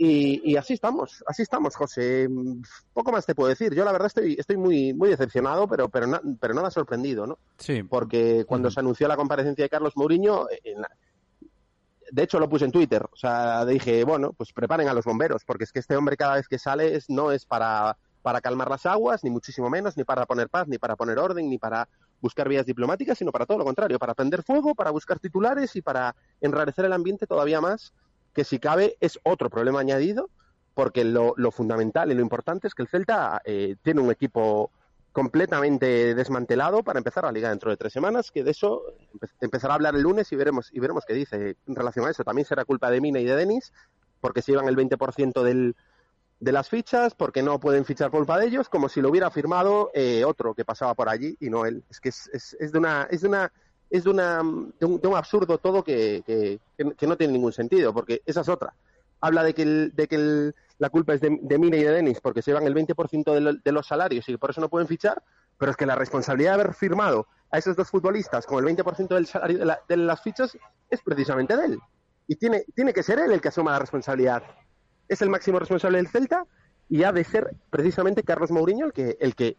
y, así estamos, así estamos, José. Poco más te puedo decir. Yo la verdad estoy, estoy muy, muy decepcionado, pero, pero, pero nada sorprendido, ¿no? Sí. Porque cuando se anunció la comparecencia de Carlos Mourinho, de hecho lo puse en Twitter, o sea, dije, bueno, pues preparen a los bomberos, porque es que este hombre cada vez que sale no es para, para calmar las aguas, ni muchísimo menos, ni para poner paz, ni para poner orden, ni para buscar vías diplomáticas, sino para todo lo contrario, para prender fuego, para buscar titulares y para enrarecer el ambiente todavía más que si cabe es otro problema añadido, porque lo, fundamental y lo importante es que el Celta eh, tiene un equipo completamente desmantelado para empezar la liga dentro de tres semanas, que de eso empezará a hablar el lunes y veremos, y veremos qué dice en relación a eso. También será culpa de Mina y de Denis, porque se llevan el 20% del, de las fichas, porque no pueden fichar culpa de ellos, como si lo hubiera firmado eh, otro que pasaba por allí y no él. Es que es, es, es de una... Es de una es de, una, de, un, absurdo todo que, que, no tiene ningún sentido, porque esa es otra. Habla de que, de que la culpa es de, de Mina y de Denis porque se llevan el 20% de, de los salarios y por eso no pueden fichar, pero es que la responsabilidad de haber firmado a esos dos futbolistas con el 20% del salario de, de, las fichas es precisamente de él. Y tiene, tiene que ser él el que asuma la responsabilidad. Es el máximo responsable del Celta y ha de ser precisamente Carlos Mourinho el que, el que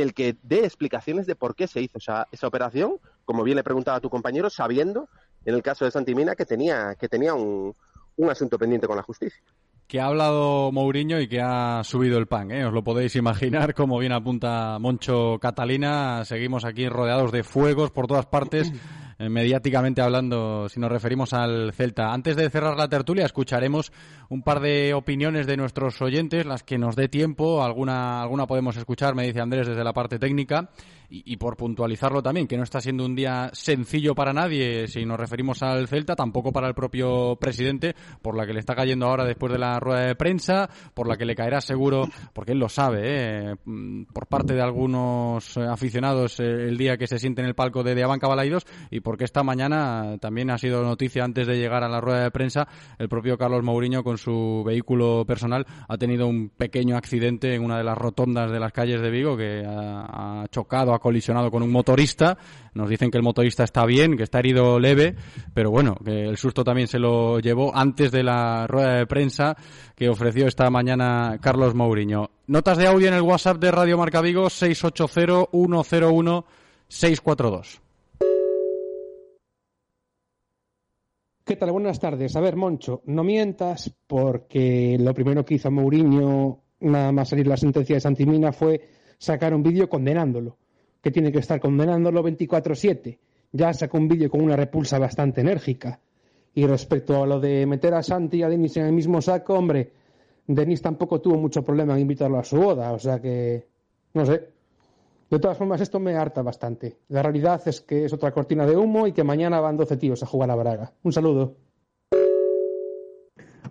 el que dé explicaciones de por qué se hizo esa, esa operación, como bien le preguntaba a tu compañero, sabiendo, en el caso de Santimina, que tenía, que tenía un, un asunto pendiente con la justicia que ha hablado Mourinho y que ha subido el pan, ¿eh? os lo podéis imaginar, como bien apunta Moncho Catalina, seguimos aquí rodeados de fuegos por todas partes eh, mediáticamente hablando, si nos referimos al Celta. Antes de cerrar la tertulia, escucharemos un par de opiniones de nuestros oyentes, las que nos dé tiempo. Alguna, alguna podemos escuchar, me dice Andrés, desde la parte técnica. Y, por puntualizarlo también, que no está siendo un día sencillo para nadie si nos referimos al Celta, tampoco para el propio presidente, por la que le está cayendo ahora después de la rueda de prensa, por la que le caerá seguro, porque él lo sabe, ¿eh? Mm, por parte de algunos aficionados eh, el día que se siente en el palco de Diabanca Balaidos y porque esta mañana también ha sido noticia antes de llegar a la rueda de prensa, el propio Carlos Mourinho con su vehículo personal ha tenido un pequeño accidente en una de las rotondas de las calles de Vigo que ha, chocado, ha colisionado con un motorista. Nos dicen que el motorista está bien, que está herido leve, pero bueno, que el susto también se lo llevó antes de la rueda de prensa que ofreció esta mañana Carlos Mourinho. Notas de audio en el WhatsApp de Radio Marca Vigo 680 101 642. ¿Qué tal? Buenas tardes. A ver, Moncho, no mientas porque lo primero que hizo Mourinho, nada más salir la sentencia de Santimina, fue sacar un vídeo condenándolo, que tiene que estar condenándolo 24-7. Ya sacó un vídeo con una repulsa bastante enérgica. Y respecto a lo de meter a Santi y a Denis en el mismo saco, hombre, Denis tampoco tuvo mucho problema en invitarlo a su boda, o sea que, no sé. De todas formas, esto me harta bastante. La realidad es que es otra cortina de humo y que mañana van 12 tíos a jugar a Braga. Un saludo.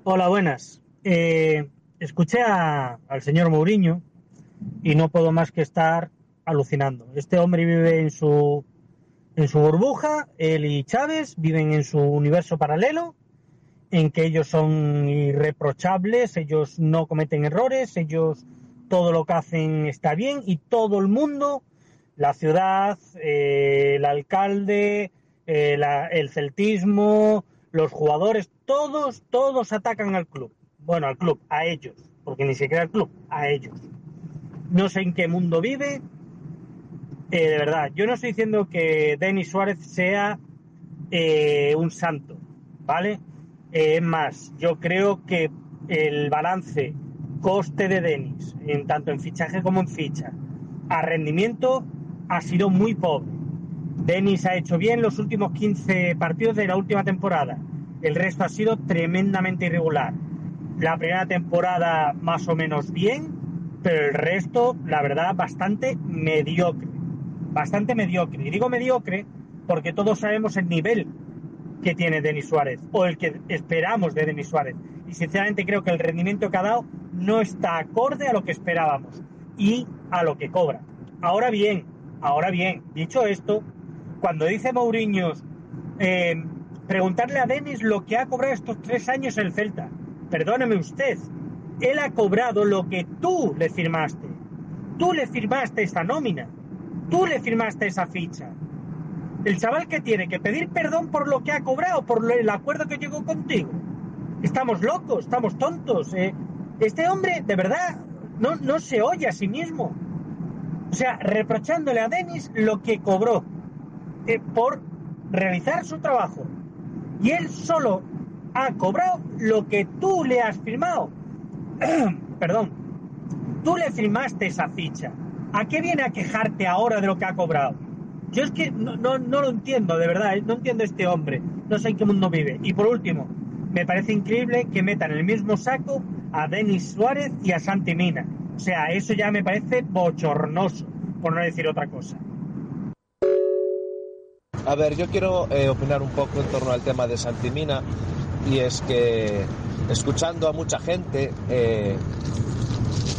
Hola, buenas. Eh, escuché al señor Mourinho y no puedo más que estar alucinando. Este hombre vive en su en su burbuja, él y Chávez viven en su universo paralelo, en que ellos son irreprochables, ellos no cometen errores, ellos todo lo que hacen está bien y todo el mundo, la ciudad, eh, el alcalde, eh, el celtismo, los jugadores, todos, todos atacan al club. Bueno, al club, a ellos, porque ni siquiera al club, a ellos. No sé en qué mundo vive, eh, de verdad, yo no estoy diciendo que Denis Suárez sea eh, un santo, ¿vale? Eh, es más, yo creo que el balance coste de Denis, en tanto en fichaje como en ficha, a rendimiento, ha sido muy pobre. Denis ha hecho bien los últimos 15 partidos de la última temporada. El resto ha sido tremendamente irregular. La primera temporada más o menos bien, pero el resto, la verdad, bastante mediocre. Bastante mediocre. Y digo mediocre porque todos sabemos el nivel que tiene Denis Suárez o el que esperamos de Denis Suárez. Y sinceramente creo que el rendimiento que ha dado no está acorde a lo que esperábamos y a lo que cobra. Ahora bien, ahora bien, dicho esto, cuando dice Mourinho, eh, preguntarle a Denis lo que ha cobrado estos tres años el Celta. Perdóneme usted, él ha cobrado lo que tú le firmaste. Tú le firmaste esa nómina. Tú le firmaste esa ficha. El chaval que tiene que pedir perdón por lo que ha cobrado, por el acuerdo que llegó contigo. Estamos locos, estamos tontos. eh. Este hombre, de verdad, no, no se oye a sí mismo. O sea, reprochándole a Denis lo que cobró eh, por realizar su trabajo. Y él solo ha cobrado lo que tú le has firmado. Perdón. Tú le firmaste esa ficha. ¿A qué viene a quejarte ahora de lo que ha cobrado? Yo es que no, no, no lo entiendo, de verdad. eh, No entiendo a este hombre. No sé en qué mundo vive. Y por último, me parece increíble que metan el mismo saco a Denis Suárez y a Santi Mina. O sea, eso ya me parece bochornoso, por no decir otra cosa. A ver, yo quiero eh, opinar un poco en torno al tema de Santimina y es que escuchando a mucha gente, eh,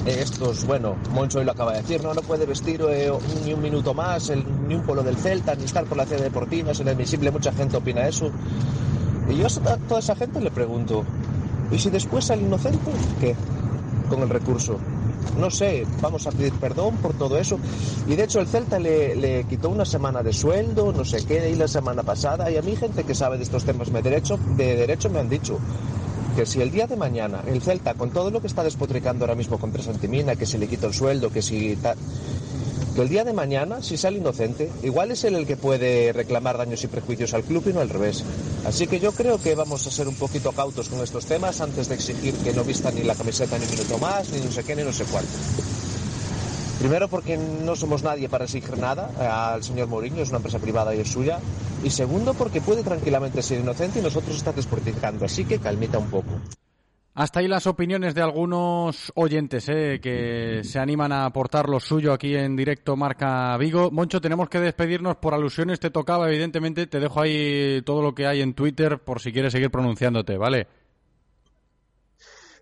estos, bueno, Moncho hoy lo acaba de decir, no, no puede vestir eh, ni un minuto más, ni un polo del Celta, ni estar por la ciudad deportiva, es inadmisible, mucha gente opina eso. Y yo a toda esa gente le pregunto, ¿y si después sale inocente? ¿Qué? Con el recurso. No sé, vamos a pedir perdón por todo eso. Y de hecho el Celta le, quitó una semana de sueldo, no sé qué, y la semana pasada. Y a mí gente que sabe de estos temas de de derecho me han dicho que si el día de mañana el Celta, con todo lo que está despotricando ahora mismo contra Santimina, que se le quita el sueldo, que si tal, que el día de mañana, si sale inocente, igual es él el que puede reclamar daños y prejuicios al club y no al revés. Así que yo creo que vamos a ser un poquito cautos con estos temas antes de exigir que no vista ni la camiseta ni un minuto más, ni no sé qué, ni no sé cuánto. Primero porque no somos nadie para exigir nada al señor Mourinho, es una empresa privada y es suya. Y segundo porque puede tranquilamente ser inocente y nosotros estar despolitizando. Así que calmita un poco. Hasta ahí las opiniones de algunos oyentes eh, que se animan a aportar lo suyo aquí en directo Marca Vigo. Moncho, tenemos que despedirnos por alusiones. Te tocaba, evidentemente. Te dejo ahí todo lo que hay en Twitter por si quieres seguir pronunciándote, ¿vale?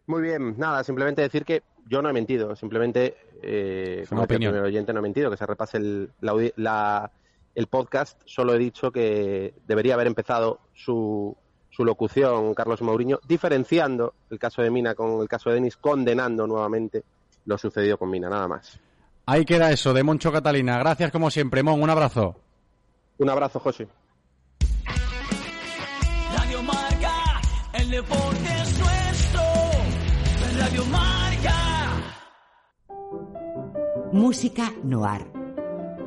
Muy bien, nada, simplemente decir que yo no he mentido, simplemente, eh, como el primer oyente, no he mentido, que se repase el, la la- el podcast, solo he dicho que debería haber empezado su, su locución Carlos Mourinho, diferenciando el caso de Mina con el caso de Denis, condenando nuevamente lo sucedido con Mina, nada más. Ahí queda eso, de Moncho Catalina. Gracias como siempre, Mon. Un abrazo. Un abrazo, José. Radio Marca, el deporte es nuestro. Radio Marca. Música no ar.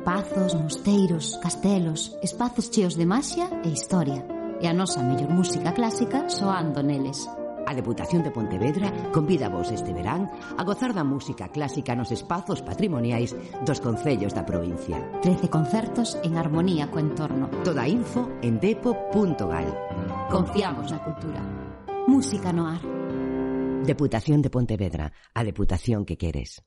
Pazos, mosteiros, castelos, espazos cheos de maxia e historia. E a nosa mellor música clásica soando neles. A Deputación de Pontevedra convida vos este verán a gozar da música clásica nos espazos patrimoniais dos concellos da provincia. 13 concertos en armonía co entorno. Toda info en depo.gal. Confiamos na cultura. Música no ar. Deputación de Pontevedra, a deputación que queres.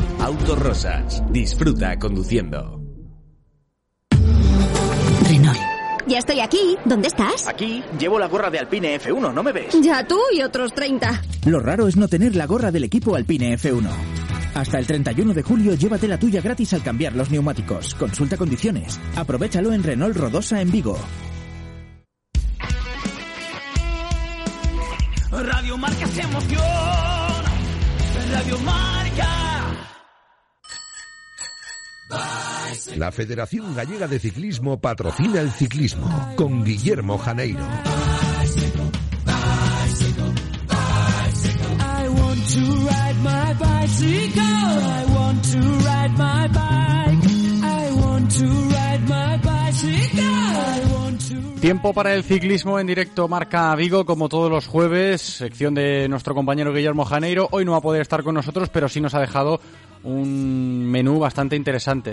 Autos Rosas. Disfruta conduciendo. Renault. Ya estoy aquí. ¿Dónde estás? Aquí llevo la gorra de Alpine F1, ¿no me ves? Ya tú y otros 30. Lo raro es no tener la gorra del equipo Alpine F1. Hasta el 31 de julio llévate la tuya gratis al cambiar los neumáticos. Consulta condiciones. Aprovechalo en Renault Rodosa en Vigo. Radio Marca se emoción. Radio Marca. La Federación Gallega de Ciclismo patrocina el ciclismo con Guillermo Janeiro. Tiempo para el ciclismo en directo. Marca Vigo, como todos los jueves, sección de nuestro compañero Guillermo Janeiro. Hoy no va a poder estar con nosotros, pero sí nos ha dejado un menú bastante interesante,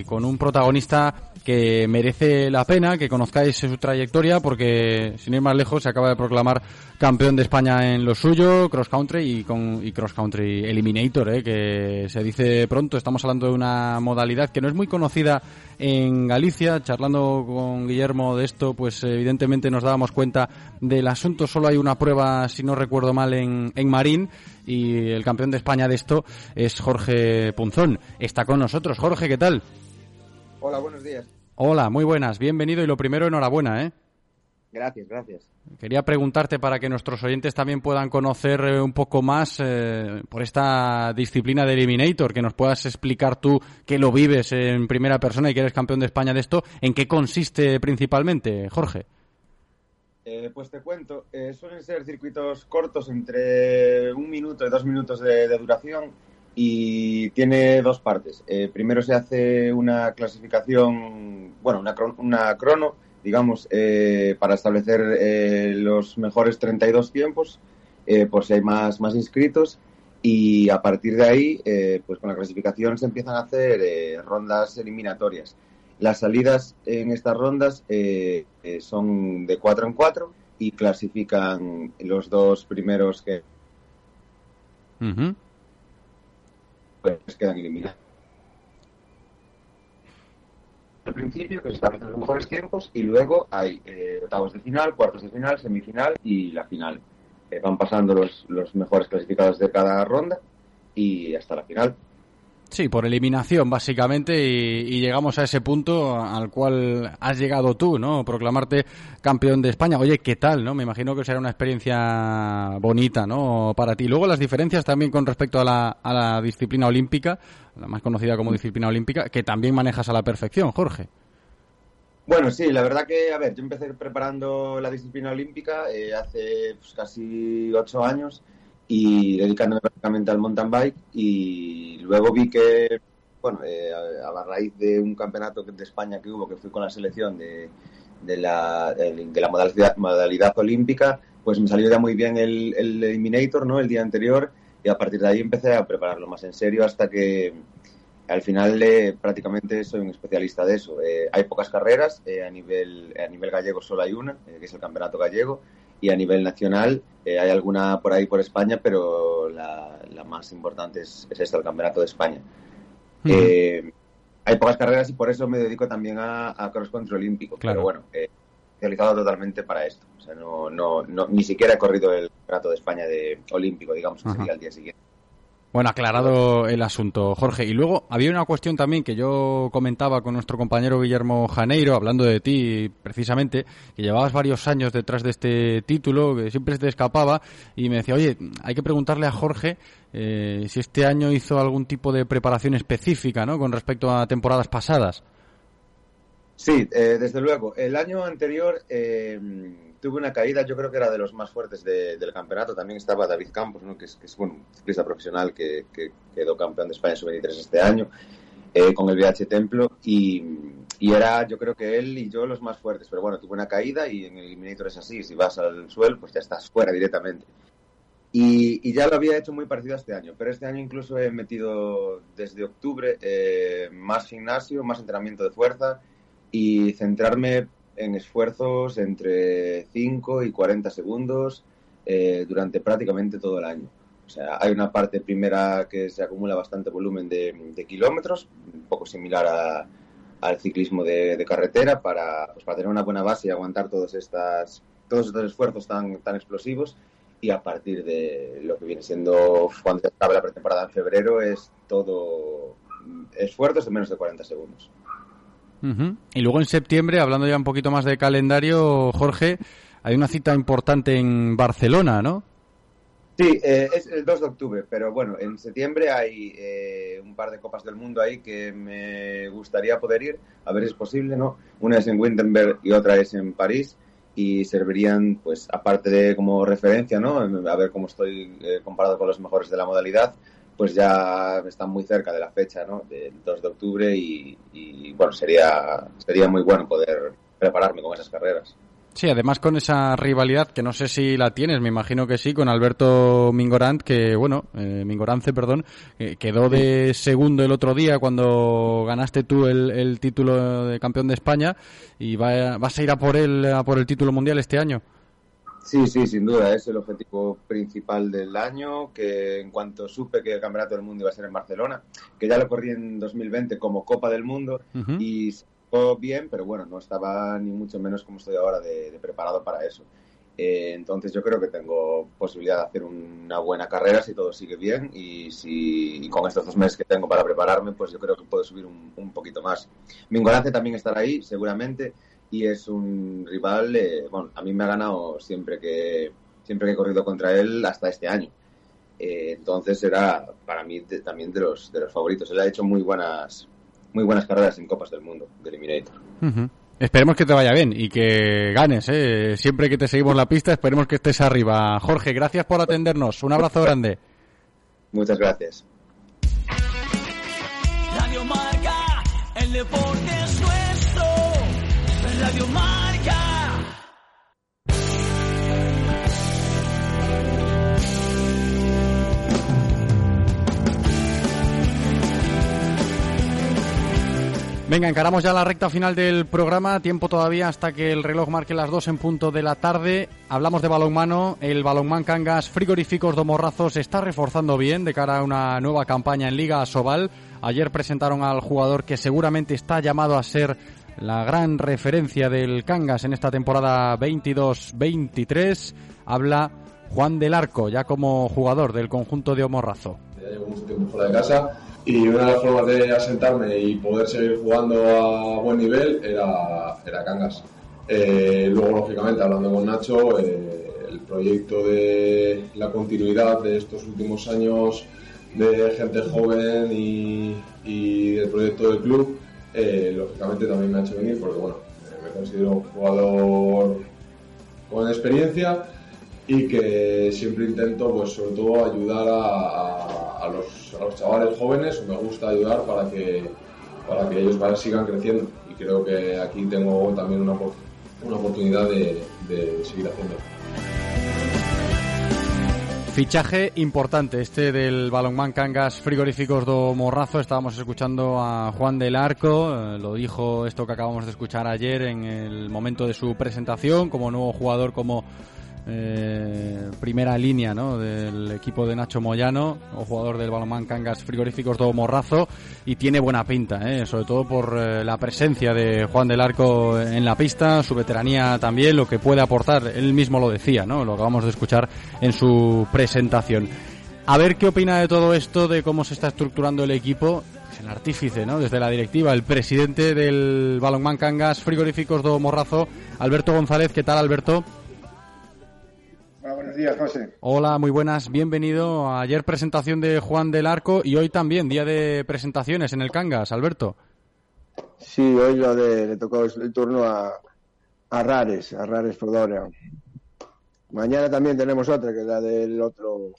¿eh? con un protagonista que merece la pena que conozcáis su trayectoria, porque sin ir más lejos se acaba de proclamar campeón de España en lo suyo, cross country y con y cross country eliminator, ¿eh? que se dice pronto. Estamos hablando de una modalidad que no es muy conocida en Galicia. Charlando con Guillermo de esto, pues evidentemente nos dábamos cuenta del asunto. Solo hay una prueba, si no recuerdo mal, en, en Marín y el campeón de España de esto es Jorge Punzón. Está con nosotros. Jorge, ¿qué tal? Hola, buenos días. Hola, muy buenas. Bienvenido y lo primero, enhorabuena, ¿eh? Gracias, gracias. Quería preguntarte para que nuestros oyentes también puedan conocer eh, un poco más eh, por esta disciplina de Eliminator, que nos puedas explicar tú que lo vives en primera persona y que eres campeón de España de esto, ¿en qué consiste principalmente, Jorge? Eh, pues te cuento, eh, suelen ser circuitos cortos entre un minuto y dos minutos de, duración y tiene dos partes. Eh, primero se hace una clasificación, bueno, una, una crono, digamos, eh, para establecer los mejores 32 tiempos, por si hay más, más inscritos. Y a partir de ahí, pues con la clasificación se empiezan a hacer rondas eliminatorias. Las salidas en estas rondas eh, eh, son de 4 en 4 y clasifican los dos primeros que pues quedan eliminados. Al principio, que se establecen los mejores tiempos, y luego hay eh, octavos de final, cuartos de final, semifinal y la final. Eh, van pasando los, los mejores clasificados de cada ronda y hasta la final. Sí, por eliminación, básicamente, y, llegamos a ese punto al cual has llegado tú, ¿no? Proclamarte campeón de España. Oye, ¿qué tal, no? Me imagino que será una experiencia bonita, ¿no? Para ti. Luego las diferencias también con respecto a la, a la disciplina olímpica, la más conocida como disciplina olímpica, que también manejas a la perfección, Jorge. Bueno, sí, la verdad que, a ver, yo empecé preparando la disciplina olímpica eh, hace pues, casi ocho años y dedicándome prácticamente al mountain bike y luego vi que, bueno, eh, a, la raíz de un campeonato de España que hubo, que fui con la selección de, de la, de la modalidad, modalidad olímpica, pues me salió ya muy bien el, el Eliminator, ¿no? El día anterior y a partir de ahí empecé a prepararlo más en serio hasta que al final eh, prácticamente soy un especialista de eso. Eh, hay pocas carreras, eh, a, nivel, a nivel gallego solo hay una, eh, que es el Campeonato Gallego, y a nivel nacional eh, hay alguna por ahí por España, pero la, la más importante es, es esta, el Campeonato de España. Eh, hay pocas carreras y por eso me dedico también a, a cross country olímpico. Claro. Pero bueno, eh, realizado totalmente para esto. O sea, no, no, no, ni siquiera he corrido el Campeonato de España de olímpico, digamos, que sería el día siguiente. Bueno, aclarado el asunto, Jorge. Y luego había una cuestión también que yo comentaba con nuestro compañero Guillermo Janeiro, hablando de ti precisamente, que llevabas varios años detrás de este título, que siempre se te escapaba, y me decía, oye, hay que preguntarle a Jorge eh, si este año hizo algún tipo de preparación específica, ¿no? Con respecto a temporadas pasadas. Sí, eh, desde luego. El año anterior eh, tuve una caída, yo creo que era de los más fuertes de- del campeonato. También estaba David Campos, ¿no? que, es, que es bueno, un ciclista profesional que, que quedó campeón de España sub-23 este año, eh, con el VH Templo. Y, y era, yo creo que él y yo los más fuertes. Pero bueno, tuve una caída y en el Eliminator es así. Si vas al suelo, pues ya estás fuera directamente. Y, y ya lo había hecho muy parecido a este año, pero este año incluso he metido desde octubre eh, más gimnasio, más entrenamiento de fuerza y centrarme en esfuerzos entre 5 y 40 segundos eh, durante prácticamente todo el año. O sea, hay una parte primera que se acumula bastante volumen de, de kilómetros, un poco similar a- al ciclismo de, carretera, para, pues, para tener una buena base y aguantar todos, estas, todos estos esfuerzos tan, tan explosivos. Y a partir de lo que viene siendo cuando se acabe la pretemporada en febrero, es todo mm, esfuerzos de menos de 40 segundos. Ujú. Y luego en septiembre, hablando ya un poquito más de calendario, Jorge, hay una cita importante en Barcelona, ¿no? Sí, eh, es el 2 de octubre, pero bueno, en septiembre hay eh, un par de Copas del Mundo ahí que me gustaría poder ir, a ver si es posible, ¿no? Una es en Wittenberg y otra es en París y servirían, pues, aparte de como referencia, ¿no? A ver cómo estoy eh, comparado con los mejores de la modalidad, pues ya están muy cerca de la fecha, ¿no? Del 2 de octubre y, bueno, sería, sería muy bueno poder prepararme con esas carreras. Sí, además con esa rivalidad que no sé si la tienes, me imagino que sí, con Alberto Mingorant, que bueno, eh, Mingorance, perdón, que quedó de segundo el otro día cuando ganaste tú el, el título de campeón de España y va- vas a ir a por él, a por el título mundial este año. Sí, sí, sin duda, es el objetivo principal del año, que en cuanto supe que el Campeonato del Mundo iba a ser en Barcelona, que ya lo corrí en 2020 como Copa del Mundo y fue bien, pero bueno, no estaba ni mucho menos como estoy ahora de, de preparado para eso. Eh, entonces yo creo que tengo posibilidad de hacer una buena carrera si todo sigue bien y si y con estos dos meses que tengo para prepararme, pues yo creo que puedo subir un, un poquito más. Mingolance también estará ahí, seguramente, y es un rival, eh, bueno, a mí me ha ganado siempre que siempre que he corrido contra él hasta este año. Eh, entonces será para mí de- también de los de los favoritos. Él ha hecho muy buenas muy buenas carreras en Copas del Mundo de Eliminator. Esperemos que te vaya bien y que ganes, ¿eh? Siempre que te seguimos la pista, esperemos que estés arriba. Jorge, gracias por atendernos. Un abrazo grande. Muchas gracias. Radio Marca, el deporte es nuestro. Marca. Venga, encaramos ya la recta final del programa. Tiempo todavía hasta que el reloj marque las 2 en punto de la tarde. Hablamos de balonmano. El balonmán Cangas Frigoríficos Domorrazos se está reforzando bien de cara a una nueva campaña en Liga Sobal. Ayer presentaron al jugador que seguramente está llamado a ser la gran referencia del Cangas en esta temporada 22-23. Habla Juan del Arco, ya como jugador del conjunto de Omorrazo. Ya llevo mucho tiempo fuera de casa y una de las formas de asentarme y poder seguir jugando a buen nivel era, era Cangas. Eh, luego, lógicamente, hablando con Nacho, eh, el proyecto de la continuidad de estos últimos años de gente joven y, y del proyecto del club, eh, lógicamente también me ha hecho venir porque, bueno, eh, me considero un jugador con experiencia y que siempre intento, pues sobre todo, ayudar a, los, a los chavales jóvenes, me gusta ayudar para que, para que ellos vayan- sigan creciendo. Y creo que aquí tengo también una, una oportunidad de, de seguir haciendo. Fichaje importante este del balonmán Cangas Frigoríficos do Morrazo. Estábamos escuchando a Juan del Arco, eh, lo dijo esto que acabamos de escuchar ayer en el momento de su presentación como nuevo jugador, como eh, primera línea ¿no? del equipo de Nacho Moyano, o jugador del Balomán Cangas Frigoríficos do Morrazo, y tiene buena pinta, ¿eh? sobre todo por eh, la presencia de Juan del Arco en la pista, su veteranía también, lo que puede aportar, él mismo lo decía, ¿no? lo acabamos de escuchar en su presentación. A ver qué opina de todo esto, de cómo se está estructurando el equipo el artífice. Desde la directiva, el presidente del Balonmán Cangas Frigoríficos do Morrazo, Alberto González. ¿Qué tal, Alberto? Hola, buenos días, José. Hola, muy buenas. Bienvenido. Ayer presentación de Juan del Arco y hoy también día de presentaciones en el Cangas, Alberto. Sí, hoy lo de, le tocó el turno a, a Rares, a Rares Fodora. Mañana también tenemos otra, que es la del otro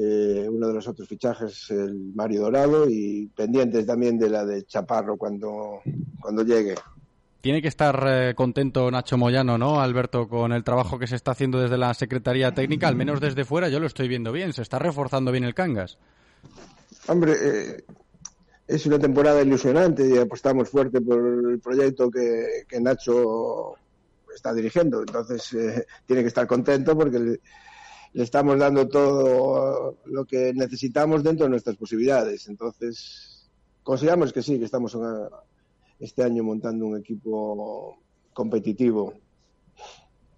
eh, uno de los otros fichajes, el Mario Dorado, y pendientes también de la de Chaparro cuando, cuando llegue. Tiene que estar eh, contento Nacho Moyano, ¿no, Alberto, con el trabajo que se está haciendo desde la Secretaría Técnica? Al menos desde fuera yo lo estoy viendo bien, se está reforzando bien el Cangas. Hombre, eh, es una temporada ilusionante y apostamos fuerte por el proyecto que, que Nacho está dirigiendo. Entonces, tiene que estar contento porque le estamos dando todo lo que necesitamos dentro de nuestras posibilidades. Entonces, consideramos que sí, que estamos este año montando un equipo competitivo.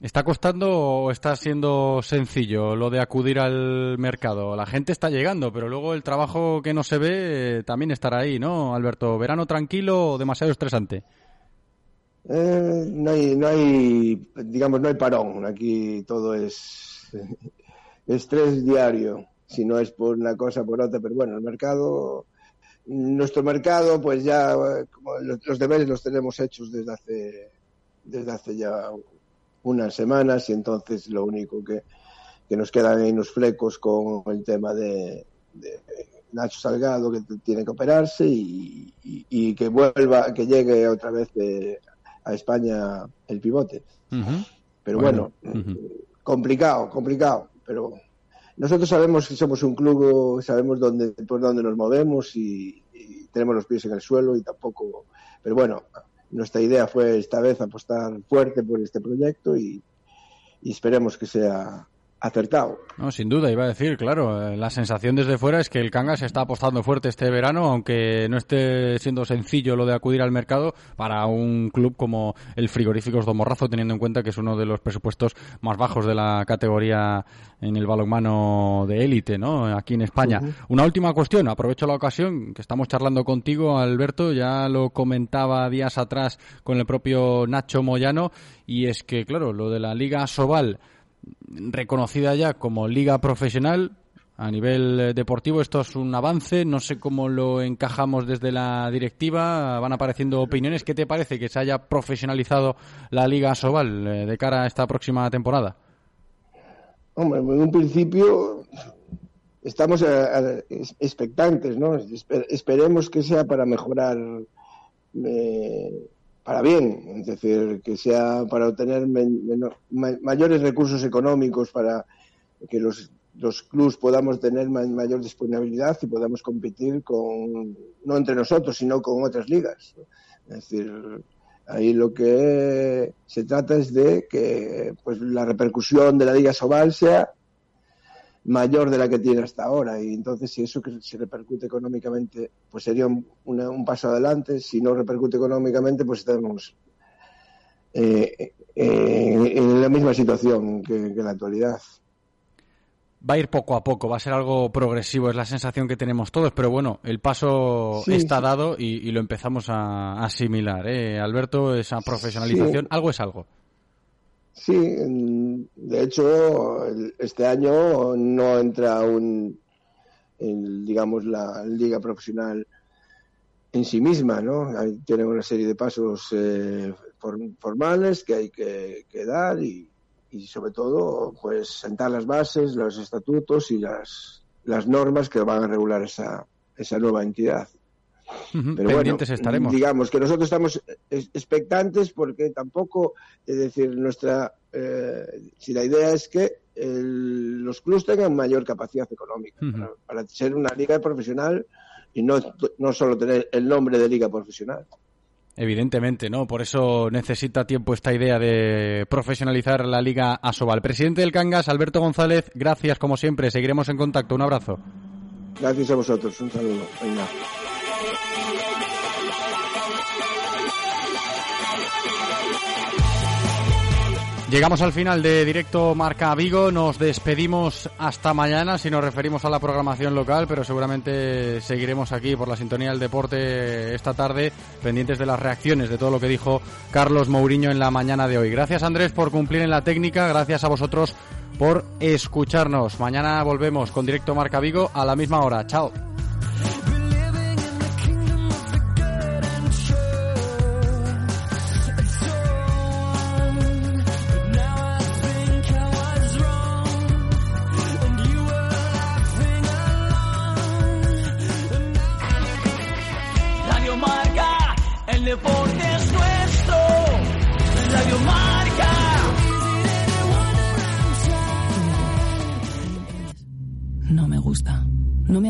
¿Está costando o está siendo sencillo lo de acudir al mercado? La gente está llegando, pero luego el trabajo que no se ve eh, también estará ahí, ¿no, Alberto? ¿Verano tranquilo o demasiado estresante? Eh, no hay, no hay, digamos, no hay parón. Aquí todo es estrés diario, si no es por una cosa por otra, pero bueno, el mercado, nuestro mercado, pues ya como los, deberes los tenemos hechos desde hace, desde hace ya unas semanas y entonces lo único que, que nos quedan ahí unos flecos con el tema de, Nacho Salgado que tiene que operarse y, y, que vuelva, que llegue otra vez a España el pivote. Pero bueno, complicado, complicado pero nosotros sabemos que somos un club, sabemos dónde, por dónde nos movemos y, tenemos los pies en el suelo y tampoco, pero bueno, nuestra idea fue esta vez apostar fuerte por este proyecto y esperemos que sea acertado. No, sin duda, iba a decir, claro, eh, la sensación desde fuera es que el Cangas está apostando fuerte este verano, aunque no esté siendo sencillo lo de acudir al mercado para un club como el Frigoríficos Domorrazo, teniendo en cuenta que es uno de los presupuestos más bajos de la categoría en el balonmano de élite, ¿no? Aquí en España. Una última cuestión, aprovecho la ocasión que estamos charlando contigo, Alberto, ya lo comentaba días atrás con el propio Nacho Moyano, y es que, claro, lo de la Liga Sobal reconocida ya como liga profesional. A nivel eh, deportivo esto es un avance, no sé cómo lo encajamos desde la directiva, van apareciendo opiniones. ¿Qué te parece que se haya profesionalizado la Liga Sobal eh, de cara a esta próxima temporada? Hombre, en un principio estamos eh, expectantes, ¿no? Esperemos que sea para mejorar para bien, es decir, que sea para obtener mayores recursos económicos para que los, los clubs podamos tener mayor disponibilidad y podamos competir con, no entre nosotros, sino con otras ligas. Es decir, ahí lo que se trata es de que pues la repercusión de la Liga Sobal sea mayor de la que tiene hasta ahora y entonces si eso que se repercute económicamente pues sería un, un paso adelante si no repercute económicamente pues estamos eh, eh, en la misma situación que, en la actualidad va a ir poco a poco, va a ser algo progresivo, es la sensación que tenemos todos, pero bueno, el paso está dado y, lo empezamos a, asimilar. ¿eh? Alberto, esa profesionalización, algo es algo. Sí, de hecho, este año no entra aún, en, digamos, la liga profesional en sí misma, ¿no? tiene una serie de pasos eh, formales que hay que, dar y, sobre todo, pues, sentar las bases, los estatutos y las, las normas que van a regular esa, esa nueva entidad. Pero Pendientes bueno, estaremos. Digamos que nosotros estamos expectantes porque tampoco, es decir, nuestra, eh, si la idea es que los clubes tengan mayor capacidad económica para, ser una liga profesional y no, no solo tener el nombre de liga profesional. Evidentemente, ¿no? Por eso necesita tiempo esta idea de profesionalizar la Liga Asobal. Presidente del Cangas, Alberto González, gracias como siempre. Seguiremos en contacto. Un abrazo. Gracias a vosotros. Un saludo. Venga. Llegamos al final de directo Marca Vigo, nos despedimos hasta mañana si nos referimos a la programación local, pero seguramente seguiremos aquí por la sintonía del deporte esta tarde, pendientes de las reacciones de todo lo que dijo Carlos Mourinho en la mañana de hoy. Gracias Andrés por cumplir en la técnica, gracias a vosotros por escucharnos. Mañana volvemos con directo Marca Vigo a la misma hora. Chao.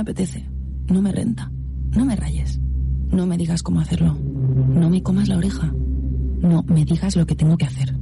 Me apetece. No me renta. No me rayes. No me digas cómo hacerlo. No me comas la oreja. No me digas lo que tengo que hacer.